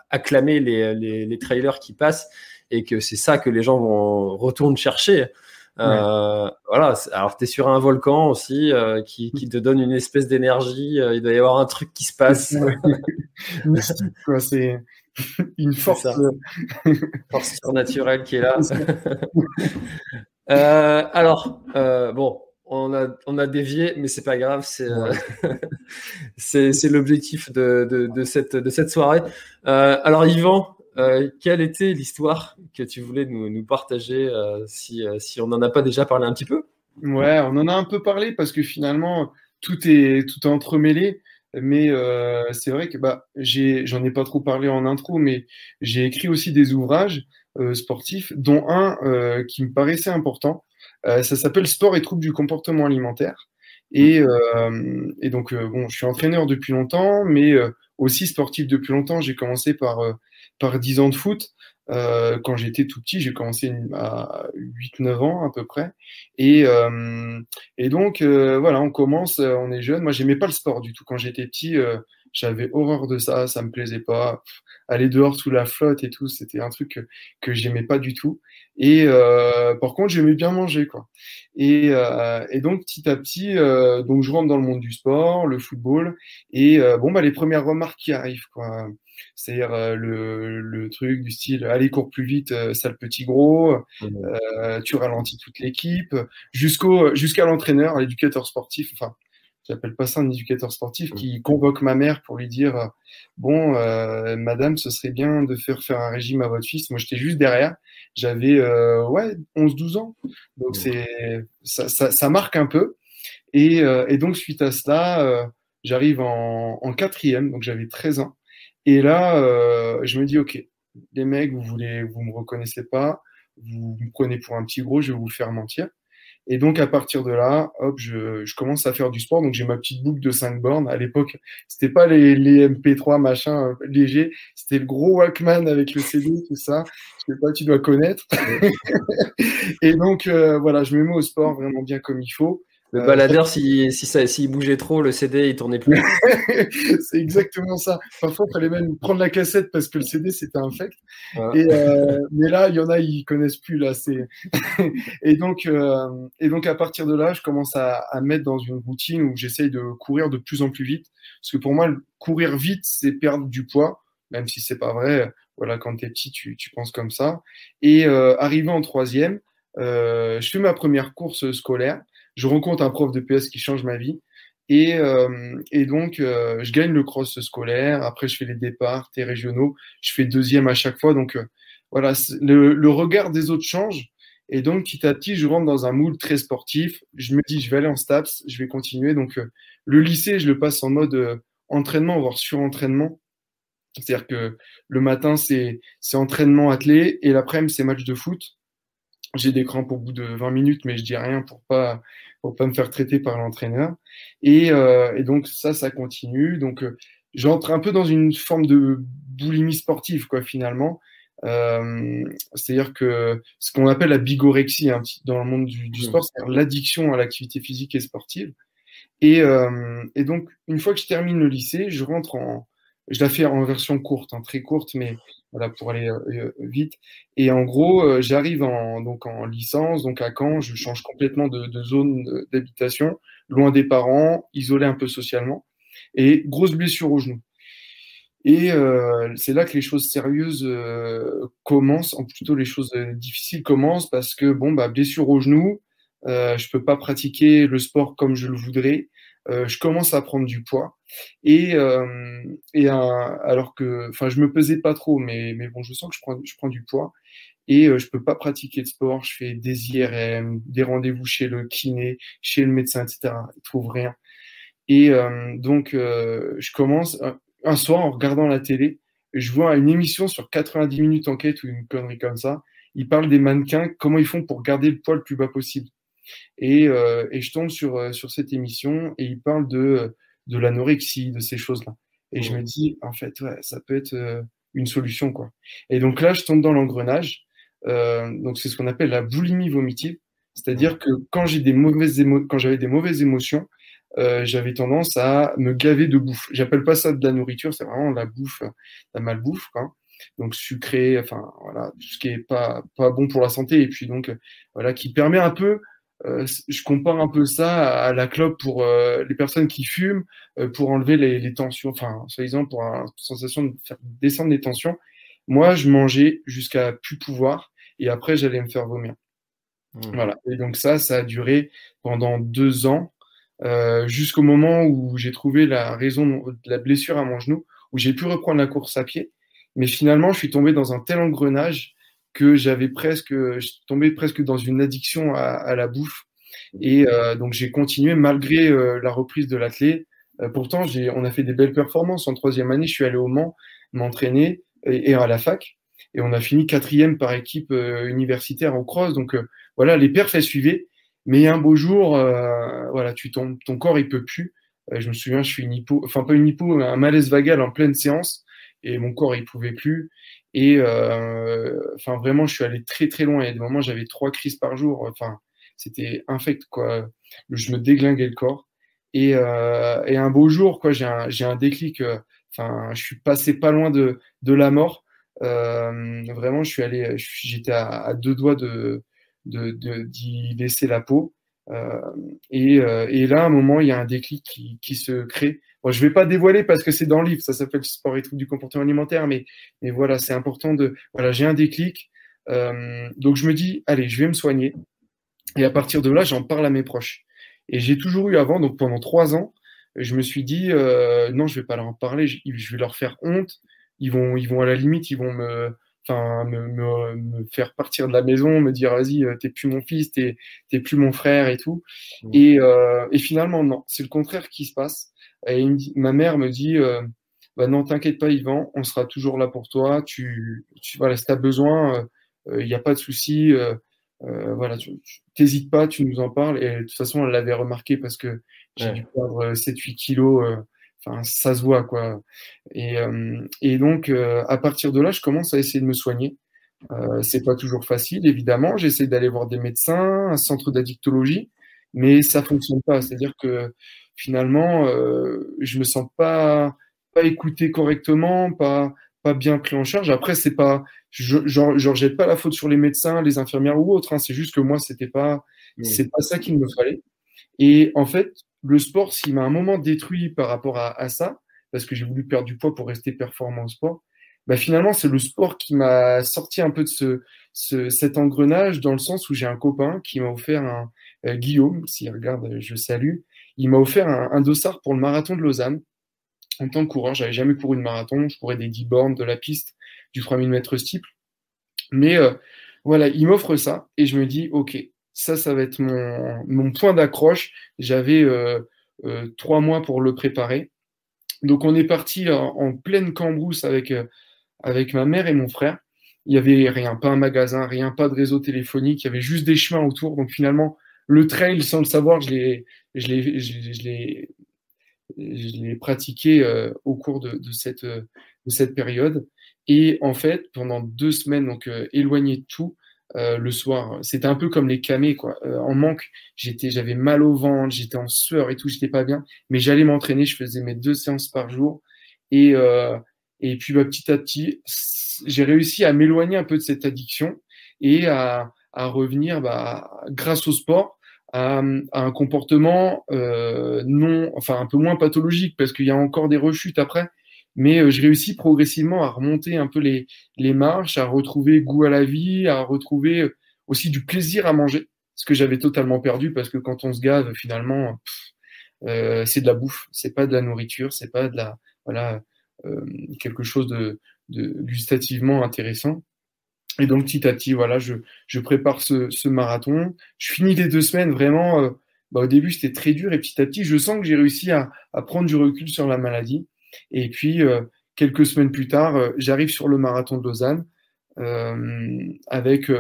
acclamer les, les, les, trailers qui passent et que c'est ça que les gens vont retourner chercher. Euh, voilà. Alors, tu es sur un volcan aussi euh, qui, qui, te donne une espèce d'énergie. Euh, il doit y avoir un truc qui se passe. c'est une force, euh, force surnaturelle qui est là. Euh, alors, bon, on a, on a dévié, mais c'est pas grave. C'est c'est l'objectif de, de, de, cette, de cette soirée. alors, Yvan, euh, quelle était l'histoire que tu voulais nous, nous partager euh, si, euh, si, on n'en a pas déjà parlé un petit peu? Ouais, on en a un peu parlé parce que finalement, tout est, tout est entremêlé. mais euh, c'est vrai que bah, j'en ai, pas trop parlé en intro, mais j'ai écrit aussi des ouvrages sportifs, dont un qui me paraissait important. ça s'appelle Sport et troubles du comportement alimentaire. Et, et donc, bon, je suis entraîneur depuis longtemps, mais aussi sportif depuis longtemps. J'ai commencé par, par 10 ans de foot. Euh, quand j'étais tout petit, j'ai commencé à 8-9 ans à peu près. Et, euh, et donc, euh, voilà, on commence, on est jeune. Moi, j'aimais pas le sport du tout. Quand j'étais petit, j'avais horreur de ça, ça me plaisait pas. Aller dehors sous la flotte et tout, c'était un truc que, que j'aimais pas du tout. Et par contre, j'aimais bien manger, quoi. Et, et, donc, petit à petit, donc je rentre dans le monde du sport, le football. Et bon, bah, les premières remarques qui arrivent, quoi c'est-à-dire euh, le, le, truc du style allez cours plus vite, euh, sale petit gros, euh, tu ralentis toute l'équipe, jusqu'au jusqu'à l'entraîneur, l'éducateur sportif, enfin j'appelle pas ça un éducateur sportif, qui convoque ma mère pour lui dire bon madame ce serait bien de faire faire un régime à votre fils. Moi j'étais juste derrière, j'avais ouais 11-12 ans, donc c'est ça, ça, ça, marque un peu. Et, et donc suite à cela, j'arrive en, en quatrième, donc j'avais 13 ans. Et là, euh, je me dis, OK, les mecs, vous voulez, vous me reconnaissez pas, vous me prenez pour un petit gros, je vais vous faire mentir. Et donc, à partir de là, hop, je, je commence à faire du sport. Donc, j'ai ma petite boucle de 5 bornes. À l'époque, c'était pas les, les, MP3 machin euh, léger, c'était le gros Walkman avec le CD, tout ça. Je sais pas, tu dois connaître. et donc, euh, voilà, je me mets au sport vraiment bien comme il faut. Le baladeur, s'il si, si, si bougeait trop, le CD, il tournait plus. c'est exactement ça. Parfois, il fallait même prendre la cassette parce que le CD, c'était infect. Et, euh, mais là, il y en a, ils connaissent plus. Là, c'est et, donc, euh, et donc, à partir de là, je commence à, à mettre dans une routine où j'essaye de courir de plus en plus vite. Parce que pour moi, courir vite, c'est perdre du poids, même si c'est pas vrai. Voilà, quand tu es petit, tu, tu, penses comme ça. Et euh, arrivé en troisième, euh, je fais ma première course scolaire je rencontre un prof de PS qui change ma vie. Et, euh, et donc, euh, je gagne le cross scolaire. Après, je fais les départs, tes régionaux. Je fais deuxième à chaque fois. Donc, euh, voilà, le, le, regard des autres change. Et donc, petit à petit, je rentre dans un moule très sportif. Je me dis, je vais aller en STAPS, je vais continuer. Donc, le lycée, je le passe en mode entraînement, voire surentraînement. C'est-à-dire que le matin, c'est entraînement attelé et l'après-midi, c'est match de foot. J'ai des crampes au bout de 20 minutes, mais je dis rien pour pas pour pas me faire traiter par l'entraîneur. Et, euh, et, donc ça, ça continue. Donc euh, j'entre un peu dans une forme de boulimie sportive, quoi, finalement. Euh, c'est-à-dire que ce qu'on appelle la bigorexie hein, dans le monde du, du sport, c'est l'addiction à l'activité physique et sportive. Et, euh, et, donc, une fois que je termine le lycée, je rentre en, je la fais en version courte, hein, très courte, mais voilà pour aller euh, euh, vite. Et en gros, euh, j'arrive en donc en licence, donc à Caen, je change complètement de, de zone d'habitation, loin des parents, isolé un peu socialement, et grosse blessure au genou. Et euh, c'est là que les choses sérieuses euh, commencent, en plutôt les choses difficiles commencent parce que bon bah blessure au genou, euh, je peux pas pratiquer le sport comme je le voudrais. Euh, je commence à prendre du poids. Et, euh, et alors que, enfin, je me pesais pas trop, mais, mais bon, je sens que je prends, je prends du poids et euh, je peux pas pratiquer de sport. Je fais des IRM, des rendez-vous chez le kiné, chez le médecin, etc. Ils trouvent rien. Et euh, donc, euh, je commence un soir en regardant la télé, je vois une émission sur 90 minutes enquête ou une connerie comme ça. Ils parlent des mannequins, comment ils font pour garder le poids le plus bas possible. Et, euh, et je tombe sur, euh, sur cette émission et il parle de, de l'anorexie, de ces choses-là. Et je me dis, en fait, ouais, ça peut être euh, une solution, quoi. Et donc là, je tombe dans l'engrenage. Euh, donc c'est ce qu'on appelle la boulimie vomitive. C'est-à-dire que quand j'ai des mauvaises émo quand j'avais des mauvaises émotions, euh, j'avais tendance à me gaver de bouffe. J'appelle pas ça de la nourriture, c'est vraiment la bouffe, la malbouffe, quoi. Donc sucré, enfin voilà, tout ce qui est pas pas bon pour la santé et puis donc voilà qui permet un peu euh, je compare un peu ça à la clope pour euh, les personnes qui fument, euh, pour enlever les, les tensions, enfin, soi-disant pour une sensation de faire descendre les tensions. Moi, je mangeais jusqu'à plus pouvoir et après, j'allais me faire vomir. Mmh. Voilà. Et donc ça, ça a duré pendant deux ans, jusqu'au moment où j'ai trouvé la raison de la blessure à mon genou, où j'ai pu reprendre la course à pied. Mais finalement, je suis tombé dans un tel engrenage que j'avais presque, je tombé presque dans une addiction à, à la bouffe. Et euh, donc j'ai continué malgré euh, la reprise de l'athlète pourtant, j'ai, on a fait des belles performances. En troisième année, je suis allé au Mans m'entraîner et, à la fac. Et on a fini quatrième par équipe universitaire au cross. Donc voilà, les perfs, elles suivaient. Mais un beau jour, voilà, tu tombes, ton corps, il peut plus. je me souviens, je suis une hypo, enfin pas une hypo, un malaise vagal en pleine séance et mon corps il pouvait plus et euh, enfin vraiment je suis allé très très loin. Il y a des j'avais trois crises par jour. Enfin c'était infect quoi. Je me déglinguais le corps. Et, euh, et un beau jour quoi j'ai un, un déclic euh, enfin je suis passé pas loin de, de la mort. Euh, vraiment je suis allé j'étais à, deux doigts de d'y laisser la peau. Euh, et, et, là, à un moment, il y a un déclic qui, qui se crée. Bon, je vais pas dévoiler parce que c'est dans le livre, ça s'appelle Sport et troubles du comportement alimentaire, mais, mais voilà, c'est important de. Voilà, j'ai un déclic. Euh, donc je me dis, allez, je vais me soigner. Et à partir de là, j'en parle à mes proches. Et j'ai toujours eu avant, donc pendant trois ans, je me suis dit, euh, non, je vais pas leur en parler, je, je vais leur faire honte. Ils vont, ils vont à la limite, ils vont me, enfin me, me, me, faire partir de la maison, me dire vas-y, euh, t'es plus mon fils, t'es t'es plus mon frère et tout. Mmh. Et, euh, et finalement non, c'est le contraire qui se passe. Et ma mère me dit euh, bah non, t'inquiète pas Yvan, on sera toujours là pour toi. Tu, tu voilà, si t'as besoin, il euh, n'y a pas de souci. Euh, voilà, tu t'hésites pas, tu nous en parles. Et de toute façon, elle l'avait remarqué parce que j'ai dû perdre 7-8 kilos Enfin, ça se voit, quoi. Et, euh, et donc, euh, à partir de là, je commence à essayer de me soigner. Euh, c'est pas toujours facile, évidemment. J'essaie d'aller voir des médecins, un centre d'addictologie, mais ça fonctionne pas. C'est-à-dire que finalement, euh, je me sens pas pas écouté correctement, pas pas bien pris en charge. Après, c'est pas, je, genre, genre jette pas la faute sur les médecins, les infirmières ou autres. Hein. C'est juste que moi, c'était pas, c'est pas ça qu'il me fallait. Et en fait, le sport, s'il m'a un moment détruit par rapport à, ça, parce que j'ai voulu perdre du poids pour rester performant au sport, bah finalement, c'est le sport qui m'a sorti un peu de ce, ce, cet engrenage, dans le sens où j'ai un copain qui m'a offert un, euh, Guillaume, s'il regarde, je salue, il m'a offert un, un, dossard pour le marathon de Lausanne. En tant que coureur, j'avais jamais couru de marathon, je courais des 10 bornes, de la piste, du 3000 mètres steeple. Mais euh, voilà, il m'offre ça et je me dis, ok, ça, ça va être mon, mon point d'accroche. J'avais euh, euh, trois mois pour le préparer. Donc on est parti en, pleine cambrousse avec, euh, avec ma mère et mon frère. Il y avait rien, pas un magasin, rien, pas de réseau téléphonique, il y avait juste des chemins autour. Donc finalement, le trail, sans le savoir, je l'ai, je l'ai, je l'ai, je l'ai pratiqué euh, au cours de, de, cette, de cette période. Et en fait, pendant deux semaines, donc euh, éloigné de tout, euh, le soir. C'était un peu comme les camés, quoi. Euh, en manque, j'étais, j'avais mal au ventre, j'étais en sueur et tout, j'étais pas bien. Mais j'allais m'entraîner, je faisais mes deux séances par jour. Et, euh, et puis bah, petit à petit, j'ai réussi à m'éloigner un peu de cette addiction et à, à revenir, bah, grâce au sport, à, à un comportement euh, non, enfin un peu moins pathologique parce qu'il y a encore des rechutes après, mais euh, je réussis progressivement à remonter un peu les, les marches, à retrouver goût à la vie, à retrouver euh, aussi du plaisir à manger, ce que j'avais totalement perdu parce que quand on se gave, finalement, euh, c'est de la bouffe, c'est pas de la nourriture, c'est pas de la voilà euh, quelque chose de, de, gustativement intéressant. Et donc petit à petit, voilà, je, prépare ce, marathon. Je finis les deux semaines vraiment. Euh, bah, au début, c'était très dur et petit à petit, je sens que j'ai réussi à, prendre du recul sur la maladie. Et puis, euh, quelques semaines plus tard, euh, j'arrive sur le marathon de Lausanne avec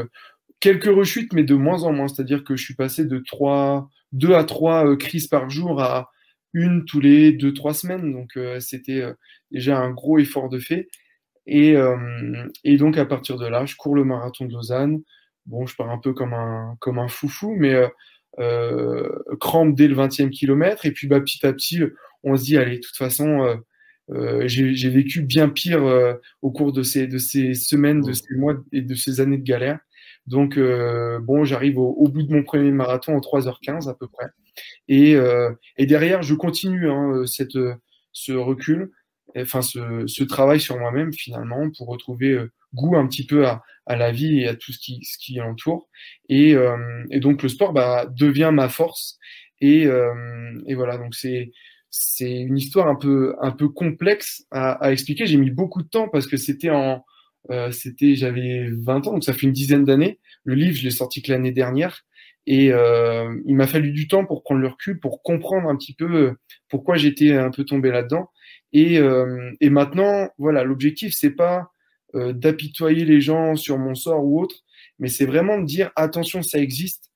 quelques rechutes, mais de moins en moins. C'est-à-dire que je suis passé de 3, 2 à 3 crises par jour à une tous les 2-3 semaines. Donc, c'était déjà un gros effort de fait. Et, et, donc, à partir de là, je cours le marathon de Lausanne. Bon, je pars un peu comme un, comme un foufou, mais euh, crampe dès le 20e kilomètre. Et puis, bah, petit à petit, on se dit, allez, de toute façon, euh, j'ai vécu bien pire euh, au cours de ces, de ces semaines, de ces mois et de ces années de galère. Donc, euh, bon, j'arrive au, au, bout de mon premier marathon en 3h15 à peu près. Et, euh, et derrière, je continue hein, cette, ce recul, enfin ce, ce travail sur moi-même finalement pour retrouver goût un petit peu à, à, la vie et à tout ce qui, ce qui entoure. Et, et donc, le sport bah, devient ma force. Et, et voilà, donc c'est c'est une histoire un peu un peu complexe à, à expliquer. J'ai mis beaucoup de temps parce que c'était en euh, c'était j'avais 20 ans donc ça fait une dizaine d'années. Le livre je l'ai sorti que l'année dernière Et euh, il m'a fallu du temps pour prendre le recul, pour comprendre un petit peu euh, pourquoi j'étais un peu tombé là-dedans. Et, euh, et maintenant, voilà, l'objectif, c'est pas euh, d'apitoyer les gens sur mon sort ou autre, mais c'est vraiment de dire attention, ça existe.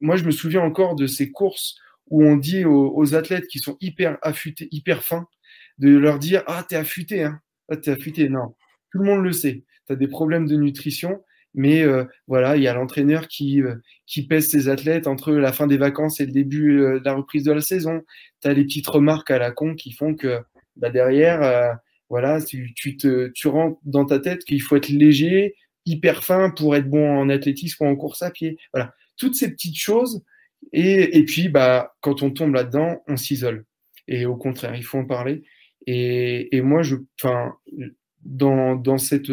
Moi, je me souviens encore de ces courses où on dit aux, aux athlètes qui sont hyper affûtés, hyper fins, de leur dire ah t'es affûté, hein, ah, t'es affûté. Non, tout le monde le sait. Tu as des problèmes de nutrition, mais euh, voilà, il y a l'entraîneur qui, euh, qui pèse ses athlètes entre la fin des vacances et le début euh, de la reprise de la saison. Tu as les petites remarques à la con qui font que bah, derrière, voilà, tu, tu, te, tu rentres dans ta tête qu'il faut être léger, hyper fin pour être bon en athlétisme ou en course à pied. Voilà, toutes ces petites choses. Et, et puis, bah, quand on tombe là-dedans, on s'isole. Et au contraire, il faut en parler. Et, et moi, je, enfin, dans, dans cette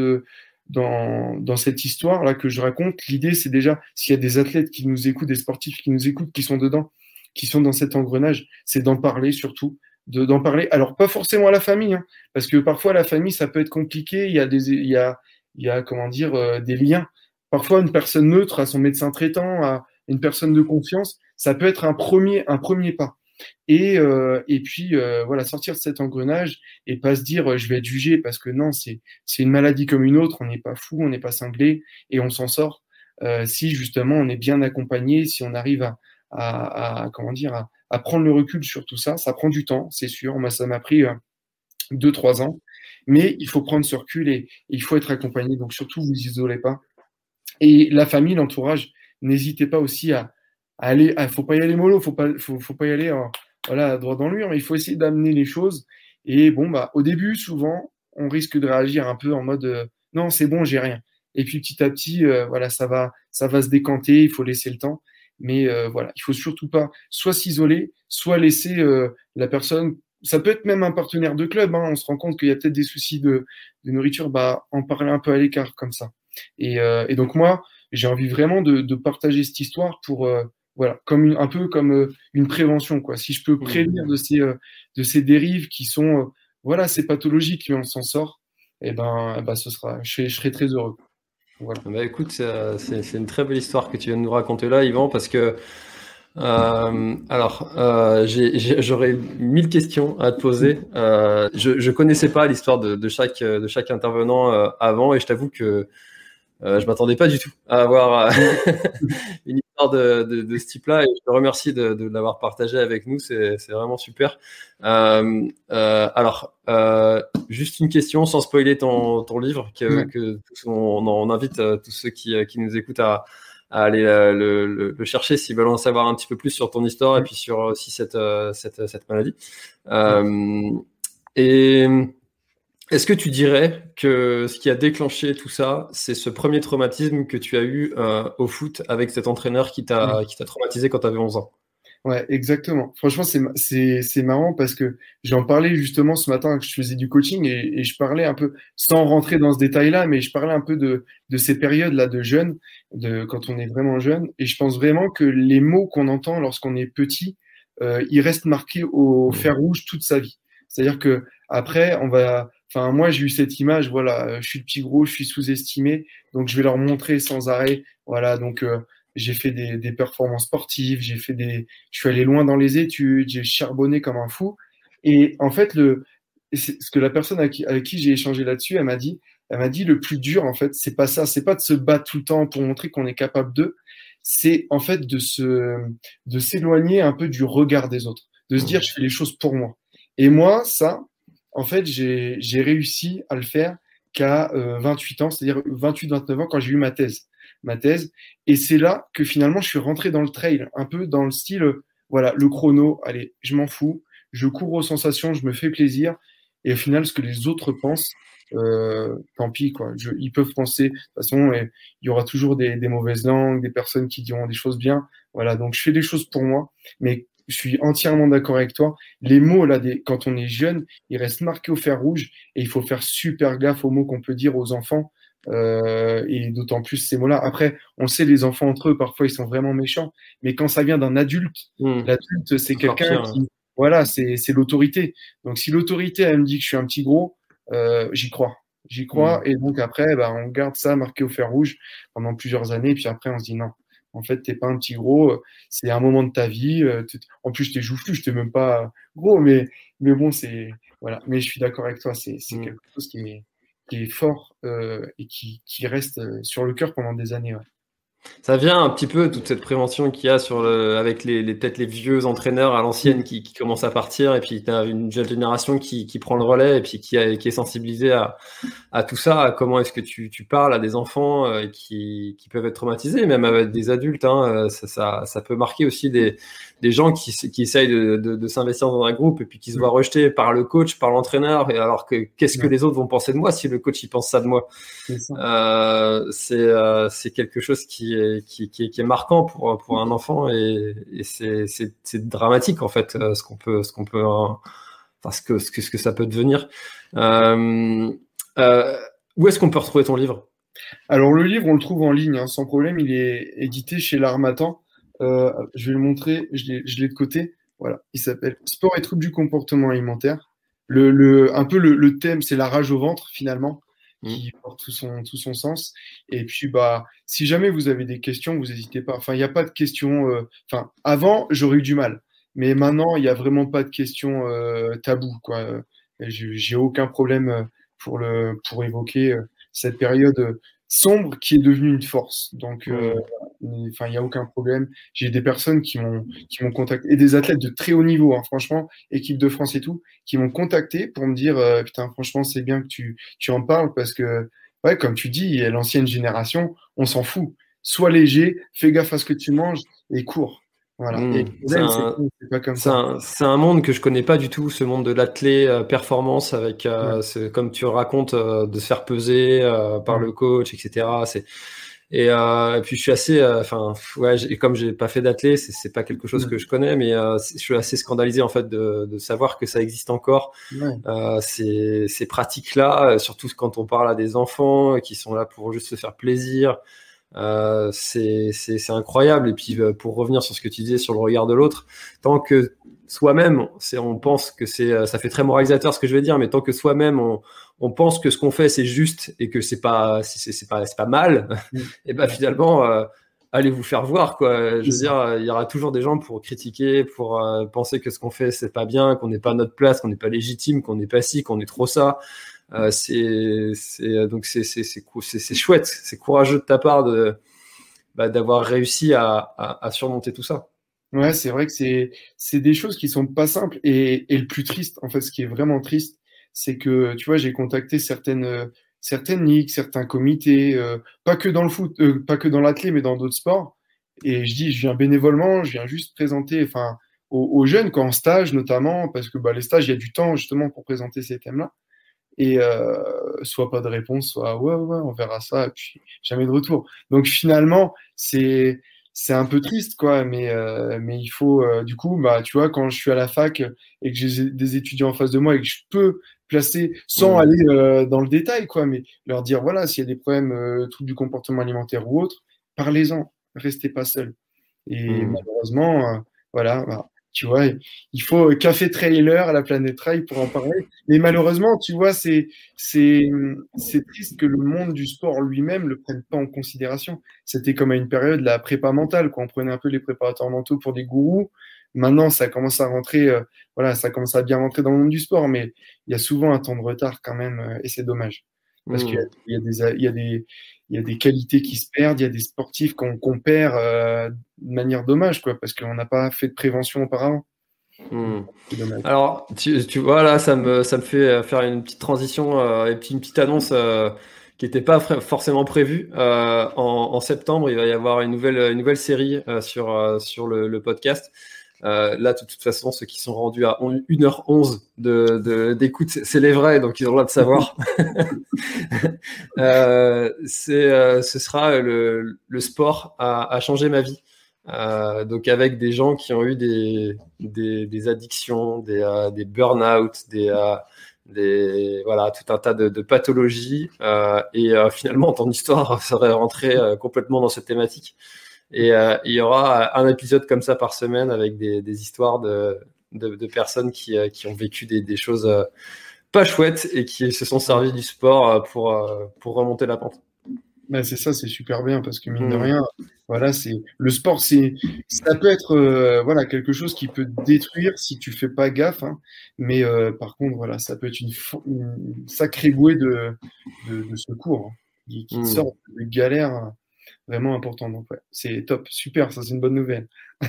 dans, dans cette histoire là que je raconte, l'idée c'est déjà s'il y a des athlètes qui nous écoutent, des sportifs qui nous écoutent, qui sont dedans, qui sont dans cet engrenage, c'est d'en parler surtout, de d'en parler. Alors pas forcément à la famille, hein, parce que parfois la famille ça peut être compliqué. Il y a des, il y a, il y a comment dire euh, des liens. Parfois une personne neutre à son médecin traitant, à une personne de confiance, ça peut être un premier un premier pas. Et, euh, et puis euh, voilà sortir de cet engrenage et pas se dire je vais être jugé parce que non c'est c'est une maladie comme une autre on n'est pas fou on n'est pas cinglé et on s'en sort euh, si justement on est bien accompagné si on arrive à, à, comment dire à, prendre le recul sur tout ça ça prend du temps c'est sûr moi ça m'a pris euh, deux trois ans mais il faut prendre ce recul et, il faut être accompagné donc surtout vous isolez pas et la famille l'entourage n'hésitez pas aussi à aller, ah, faut pas y aller mollo, faut pas, faut, faut pas y aller, euh, voilà, droit dans le mur, mais il faut essayer d'amener les choses. Et bon, bah, au début, souvent, on risque de réagir un peu en mode, euh, non, c'est bon, j'ai rien. Et puis petit à petit, euh, voilà, ça va, ça va se décanter. Il faut laisser le temps. Mais voilà, il faut surtout pas soit s'isoler, soit laisser la personne. Ça peut être même un partenaire de club. Hein, on se rend compte qu'il y a peut-être des soucis de, de, nourriture. Bah, en parler un peu à l'écart comme ça. Et, et donc moi, j'ai envie vraiment de, de, partager cette histoire pour voilà, comme une, un peu comme euh, une prévention, quoi. Si je peux prévenir de ces, euh, de ces dérives qui sont, euh, voilà, ces pathologiques, et on s'en sort, et eh ben, eh ben, ce sera, je, je serai très heureux. Voilà. Bah, écoute, c'est une très belle histoire que tu viens de nous raconter là, Yvan, parce que euh, alors, euh, j'aurais mille questions à te poser. Euh, je, je connaissais pas l'histoire de, de, chaque de chaque intervenant avant, et je t'avoue que euh, je m'attendais pas du tout à avoir une de, de, de ce type-là et je te remercie de, de l'avoir partagé avec nous, c'est vraiment super. Euh, euh, alors, euh, juste une question sans spoiler ton, ton livre, que, que on, on, invite euh, tous ceux qui, qui nous écoutent à, à aller euh, le, le, le, chercher s'ils veulent en savoir un petit peu plus sur ton histoire et puis sur aussi cette, cette, cette maladie. et est-ce que tu dirais que ce qui a déclenché tout ça, c'est ce premier traumatisme que tu as eu euh, au foot avec cet entraîneur qui t'a t'a traumatisé quand tu avais 11 ans? Ouais, exactement. Franchement, c'est marrant parce que j'en parlais justement ce matin que je faisais du coaching et, et, je parlais un peu, sans rentrer dans ce détail-là, mais je parlais un peu de, de ces périodes-là de jeunes, de quand on est vraiment jeune. Et je pense vraiment que les mots qu'on entend lorsqu'on est petit, euh, ils restent marqués au mmh. fer rouge toute sa vie. C'est-à-dire que après, on va Enfin, moi, j'ai eu cette image, voilà, euh, je suis le petit gros, je suis sous-estimé, donc je vais leur montrer sans arrêt, voilà, donc euh, j'ai fait des, des, performances sportives, j'ai fait des, je suis allé loin dans les études, j'ai charbonné comme un fou, et en fait, le, ce que la personne avec qui, qui j'ai échangé là-dessus, elle m'a dit, elle m'a dit le plus dur, en fait, c'est pas ça, c'est pas de se battre tout le temps pour montrer qu'on est capable d'eux, c'est en fait de se, de s'éloigner un peu du regard des autres, de se dire je fais les choses pour moi. Et moi, ça, en fait, j'ai réussi à le faire qu'à 28 euh, ans, c'est-à-dire 28-29 ans quand j'ai eu ma thèse. Ma thèse. Et c'est là que finalement, je suis rentré dans le trail, un peu dans le style, voilà, le chrono, allez, je m'en fous, je cours aux sensations, je me fais plaisir. Et au final, ce que les autres pensent, euh, tant pis, quoi. Je, ils peuvent penser, de toute façon, il y aura toujours des, des, mauvaises langues, des personnes qui diront des choses bien. Voilà, donc je fais des choses pour moi. Mais je suis entièrement d'accord avec toi. Les mots, là, des, quand on est jeune, ils restent marqués au fer rouge et il faut faire super gaffe aux mots qu'on peut dire aux enfants. Euh, et d'autant plus ces mots-là. Après, on sait, les enfants entre eux, parfois, ils sont vraiment méchants. Mais quand ça vient d'un adulte, mmh. l'adulte, c'est quelqu'un qui, hein. voilà, c'est l'autorité. Donc, si l'autorité, elle me dit que je suis un petit gros, euh, j'y crois. J'y crois. Mmh. Et donc, après, bah, on garde ça marqué au fer rouge pendant plusieurs années. Et puis après, on se dit non, En fait, t'es pas un petit gros, c'est un moment de ta vie. En plus, je t'ai joufflu, je t'ai même pas gros, mais, mais bon, c'est. Voilà. Mais je suis d'accord avec toi, c'est mmh. quelque chose qui est, qui est fort et qui, qui, reste sur le cœur pendant des années. Ça vient un petit peu toute cette prévention qu'il y a sur le, avec les, les peut-être les vieux entraîneurs à l'ancienne qui, qui, commencent à partir et puis tu as une jeune génération qui, qui, prend le relais et puis qui, qui est sensibilisée à, à tout ça, à comment est-ce que tu, tu, parles à des enfants euh, qui, peuvent être traumatisés, même avec des adultes. Hein, euh, ça, ça, ça, peut marquer aussi des, des gens qui, qui essayent de, de, de s'investir dans un groupe et puis qui se voient rejetés par le coach, par l'entraîneur, et alors que qu'est-ce que les autres vont penser de moi si le coach il pense ça de moi? Euh, C'est euh, quelque chose qui est, qui, est, marquant pour, un enfant et, c'est dramatique en fait euh, ce qu'on peut ce qu'on peut enfin, ce que, ce que ça peut devenir. Euh, euh, où est-ce qu'on peut retrouver ton livre? Alors le livre on le trouve en ligne hein, sans problème, il est édité chez l'Armatan. Euh, je vais le montrer, je l'ai de côté. Voilà, il s'appelle Sport et troubles du comportement alimentaire. Le, un peu le, le thème, c'est la rage au ventre finalement. Qui porte tout son, tout son sens. Et puis, bah, si jamais vous avez des questions, vous n'hésitez pas. Enfin, il n'y a pas de questions. Euh, enfin, avant, j'aurais eu du mal. Mais maintenant, il n'y a vraiment pas de questions euh, tabou. Quoi. J'ai aucun problème pour, le, pour évoquer cette période sombre qui est devenu une force. Donc, euh, enfin, il n'y a aucun problème. J'ai des personnes qui m'ont qui m'ont contacté et des athlètes de très haut niveau, hein, franchement, équipe de France et tout, qui m'ont contacté pour me dire euh, putain, franchement, c'est bien que tu tu en parles parce que ouais, comme tu dis, l'ancienne génération, on s'en fout. Sois léger, fais gaffe à ce que tu manges et cours. Voilà. Mmh. c'est un, monde que je connais pas du tout, ce monde de l'athlé euh, performance avec, euh, comme tu racontes, euh, de se faire peser par le coach, etc. C'est et, puis je suis assez, enfin ouais, et comme j'ai pas fait d'athlé, c'est pas quelque chose que je connais, mais je suis assez scandalisé en fait de, de savoir que ça existe encore ces, ces pratiques là, surtout quand on parle à des enfants qui sont là pour juste se faire plaisir. Euh, c'est incroyable. Et puis euh, pour revenir sur ce que tu disais sur le regard de l'autre, tant que soi-même, on pense que c'est, euh, ça fait très moralisateur ce que je vais dire, mais tant que soi-même on, on, pense que ce qu'on fait c'est juste et que c'est pas, c'est pas, pas mal, mm. et ben finalement. Euh, allez vous faire voir quoi. Je veux dire, il y aura toujours des gens pour critiquer, pour penser que ce qu'on fait c'est pas bien, qu'on n'est pas à notre place, qu'on n'est pas légitime, qu'on n'est pas ci, qu'on est trop ça. Euh, c'est donc c'est chouette, c'est courageux de ta part de bah, d'avoir réussi à, à, surmonter tout ça. Ouais, c'est vrai que c'est c'est des choses qui sont pas simples et, et le plus triste en fait, ce qui est vraiment triste, c'est que tu vois, j'ai contacté certaines certaines ligues, certains comités, euh, pas que dans le foot, euh, pas que dans l'athlé, mais dans d'autres sports. Et je dis, je viens bénévolement, je viens juste présenter, enfin, aux, aux, jeunes, quand en stage notamment, parce que bah, les stages, il y a du temps justement pour présenter ces thèmes-là et euh, soit pas de réponse, soit ouais, ouais, on verra ça, et puis jamais de retour. Donc finalement, c'est c'est un peu triste, quoi, mais, euh, mais il faut, euh, du coup, bah, tu vois, quand je suis à la fac et que j'ai des étudiants en face de moi et que je peux placer, sans aller euh, dans le détail, quoi, mais leur dire, voilà, s'il y a des problèmes, euh, troubles du comportement alimentaire ou autre, parlez-en, restez pas seul. Et mmh. malheureusement, voilà, bah, tu vois, il faut café trailer à la planète trail pour en parler. Mais malheureusement, tu vois, c'est c'est c'est triste que le monde du sport lui-même le prenne pas en considération. C'était comme à une période la prépa mentale, quand on prenait un peu les préparateurs mentaux pour des gourous. Maintenant, ça commence à rentrer, euh, voilà, ça commence à bien rentrer dans le monde du sport, mais il y a souvent un temps de retard quand même, euh, et c'est dommage. Parce qu'il y, a des, il y a des, il y a des qualités qui se perdent, il y a des sportifs qu'on perd euh, de manière dommage, quoi, parce qu'on n'a pas fait de prévention auparavant. Hmm. Alors, tu, tu, vois, là, ça me, ça me fait euh, faire une petite transition euh, et une petite annonce euh, qui n'était pas forcément prévue. En, en, septembre, il va y avoir une nouvelle, une nouvelle série sur, sur le, le podcast. Euh, là, de toute façon, ceux qui sont rendus à 1h11 de, d'écoute, c'est les vrais, donc ils ont le droit de savoir. euh, c'est, euh, ce sera le, le sport a, a, changé ma vie. Euh, donc avec des gens qui ont eu des, des, des addictions, des, des burn-out, des, des voilà tout un tas de, de pathologies et finalement ton histoire serait rentrée complètement dans cette thématique. Et euh, il y aura un épisode comme ça par semaine avec des, des histoires de, de, de, personnes qui, euh, qui ont vécu des, des, choses euh, pas chouettes et qui se sont servis du sport pour, pour remonter la pente. Ben c'est ça, c'est super bien parce que mine de mmh. rien, Voilà, c'est le sport, c'est ça peut être euh, voilà quelque chose qui peut te détruire si tu fais pas gaffe, hein. mais euh, par contre voilà, ça peut être une, une sacrée bouée de, de, de secours hein, qui, qui Mm. sort de galères vraiment importantes. Donc ouais, c'est top, super, ça c'est une bonne nouvelle.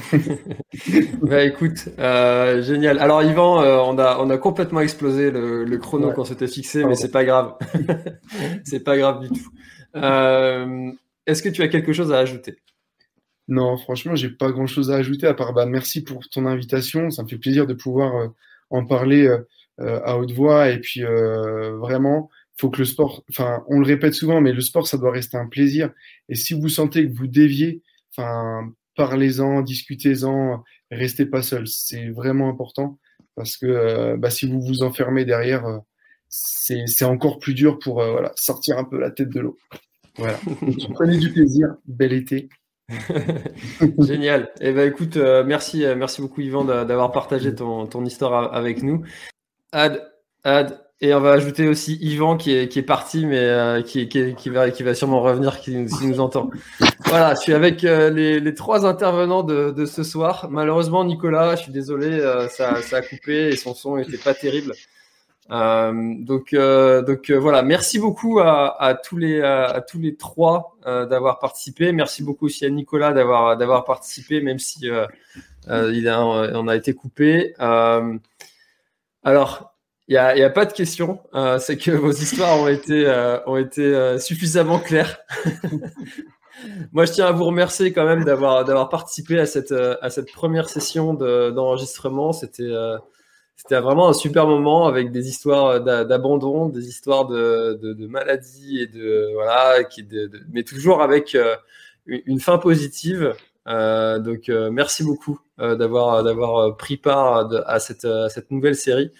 Bah écoute, euh, génial. Alors Yvan, euh, on a on a complètement explosé le, le chrono Ouais. qu'on s'était fixé, mais c'est pas grave. c'est pas grave du tout. Euh, Est-ce que tu as quelque chose à ajouter? Non, franchement, j'ai pas grand-chose à ajouter à part bah, merci pour ton invitation. Ça me fait plaisir de pouvoir en parler à haute voix. Et puis vraiment, faut que le sport, enfin, on le répète souvent, mais le sport, ça doit rester un plaisir. Et si vous sentez que vous déviez, enfin, parlez-en, discutez-en, restez pas seul. C'est vraiment important parce que euh, bah, si vous vous enfermez derrière, euh, c'est encore plus dur pour euh, voilà, sortir un peu la tête de l'eau. Voilà. Prenez du plaisir. Bel été. Génial. Eh ben écoute, merci, merci beaucoup Yvan d'a- d'avoir partagé ton, ton histoire avec nous. Ad, Ad, et on va ajouter aussi Yvan qui est, qui est parti, mais euh, qui, qui, qui va, qui va sûrement revenir, qui, nous- entend. Voilà, je suis avec euh, les, les trois intervenants de, de ce soir. Malheureusement, Nicolas, je suis désolé, euh, ça, ça a coupé et son son était pas terrible. Donc, donc voilà, merci beaucoup à, à tous les à, à tous les trois d'avoir participé. Merci beaucoup aussi à Nicolas d'avoir d'avoir participé, même si il a on a été coupé. Alors, il y a, pas de question. Euh, C'est que vos histoires ont été euh, euh, suffisamment claires. Moi, je tiens à vous remercier quand même d'avoir participé à cette première session de- d'enregistrement. C'était vraiment un super moment avec des histoires d'a- d'abandon, des histoires de, de, de maladie et de voilà, mais toujours avec une fin positive. Donc merci beaucoup d'avoir pris part à cette nouvelle série.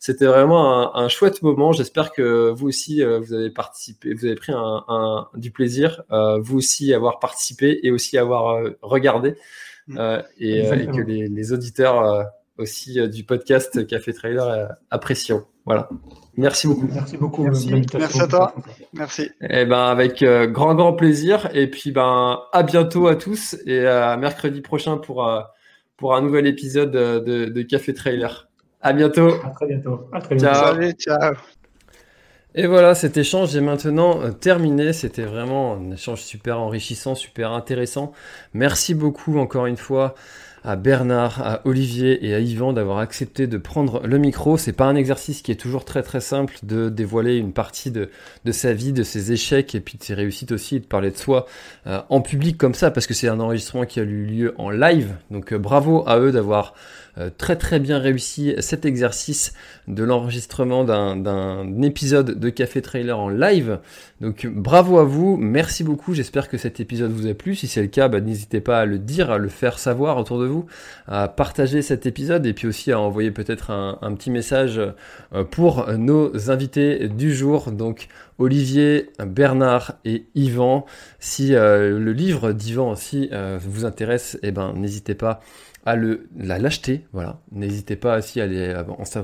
C'était vraiment un, un chouette moment. J'espère que vous aussi euh, vous avez participé, vous avez pris un, un- du plaisir, euh, vous aussi avoir participé et aussi avoir euh, regardé euh, et, euh, et que les, les auditeurs euh, aussi euh, du podcast Café Trailer euh, apprécient. Voilà. Merci beaucoup. Merci beaucoup Merci. Merci à toi. Merci. Eh ben avec euh, grand grand plaisir et puis ben à bientôt à tous et à mercredi prochain pour euh, pour un nouvel épisode de, de, de Café Trailer. À bientôt. À très bientôt. À très bientôt. Ciao. Salut, ciao. Et voilà, cet échange est maintenant euh, terminé. C'était vraiment un échange super enrichissant, super intéressant. Merci beaucoup encore une fois à Bernard, à Olivier et à Yvan d'avoir accepté de prendre le micro. C'est pas un exercice qui est toujours très très simple de dévoiler une partie de, de sa vie, de ses échecs et puis de ses réussites aussi, et de parler de soi euh, en public comme ça parce que c'est un enregistrement qui a eu lieu en live. Donc euh, bravo à eux d'avoir euh, très très bien réussi cet exercice de l'enregistrement d'un, épisode de Café Trailer en live. Donc bravo à vous, merci beaucoup, j'espère que cet épisode vous a plu. Si c'est le cas, bah, n'hésitez pas à le dire, à le faire savoir autour de à partager cet épisode et puis aussi à envoyer peut-être un, un petit message euh, pour nos invités du jour. Donc Olivier, Bernard et Yvan. Si euh, le livre d'Yvan aussi euh, vous intéresse, eh ben, n'hésitez pas à le, la l'acheter. Voilà. N'hésitez pas aussi à aller,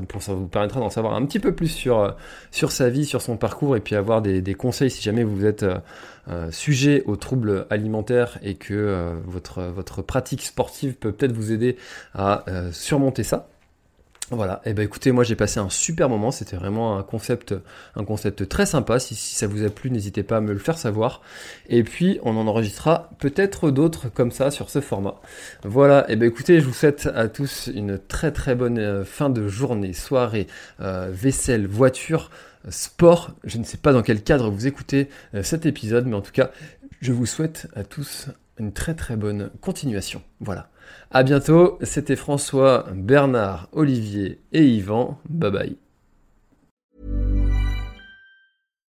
pour ça vous permettra d'en savoir un petit peu plus sur, euh, sur sa vie, sur son parcours et puis avoir des, conseils si jamais vous êtes euh, euh, sujet aux troubles alimentaires et que votre, votre pratique sportive peut peut-être vous aider à surmonter ça. Voilà, et ben écoutez, moi j'ai passé un super moment, c'était vraiment un concept, un concept très sympa. Si, ça vous a plu, n'hésitez pas à me le faire savoir. Et puis on en enregistrera peut-être d'autres comme ça sur ce format. Voilà, et ben écoutez, je vous souhaite à tous une très très bonne euh, fin de journée, soirée, euh, vaisselle, voiture, sport. Je ne sais pas dans quel cadre vous écoutez euh, cet épisode, mais en tout cas, je vous souhaite à tous une très très bonne continuation. Voilà. À bientôt, c'était François, Bernard, Olivier et Yvan. Bye bye.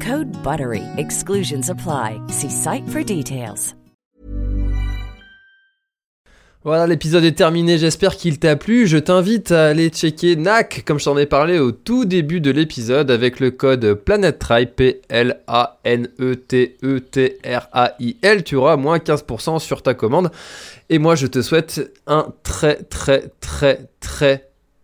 Code BUTTERY. Exclusions apply. See site for details. Voilà, l'épisode est terminé, j'espère qu'il t'a plu. Je t'invite à aller checker NAC, comme je t'en ai parlé au tout début de l'épisode, avec le code PlanetTrail, P-L-A-N-E-T-E-T-R-A-I-L. Tu auras moins 15% sur ta commande. Et moi, je te souhaite un très, très, très, très,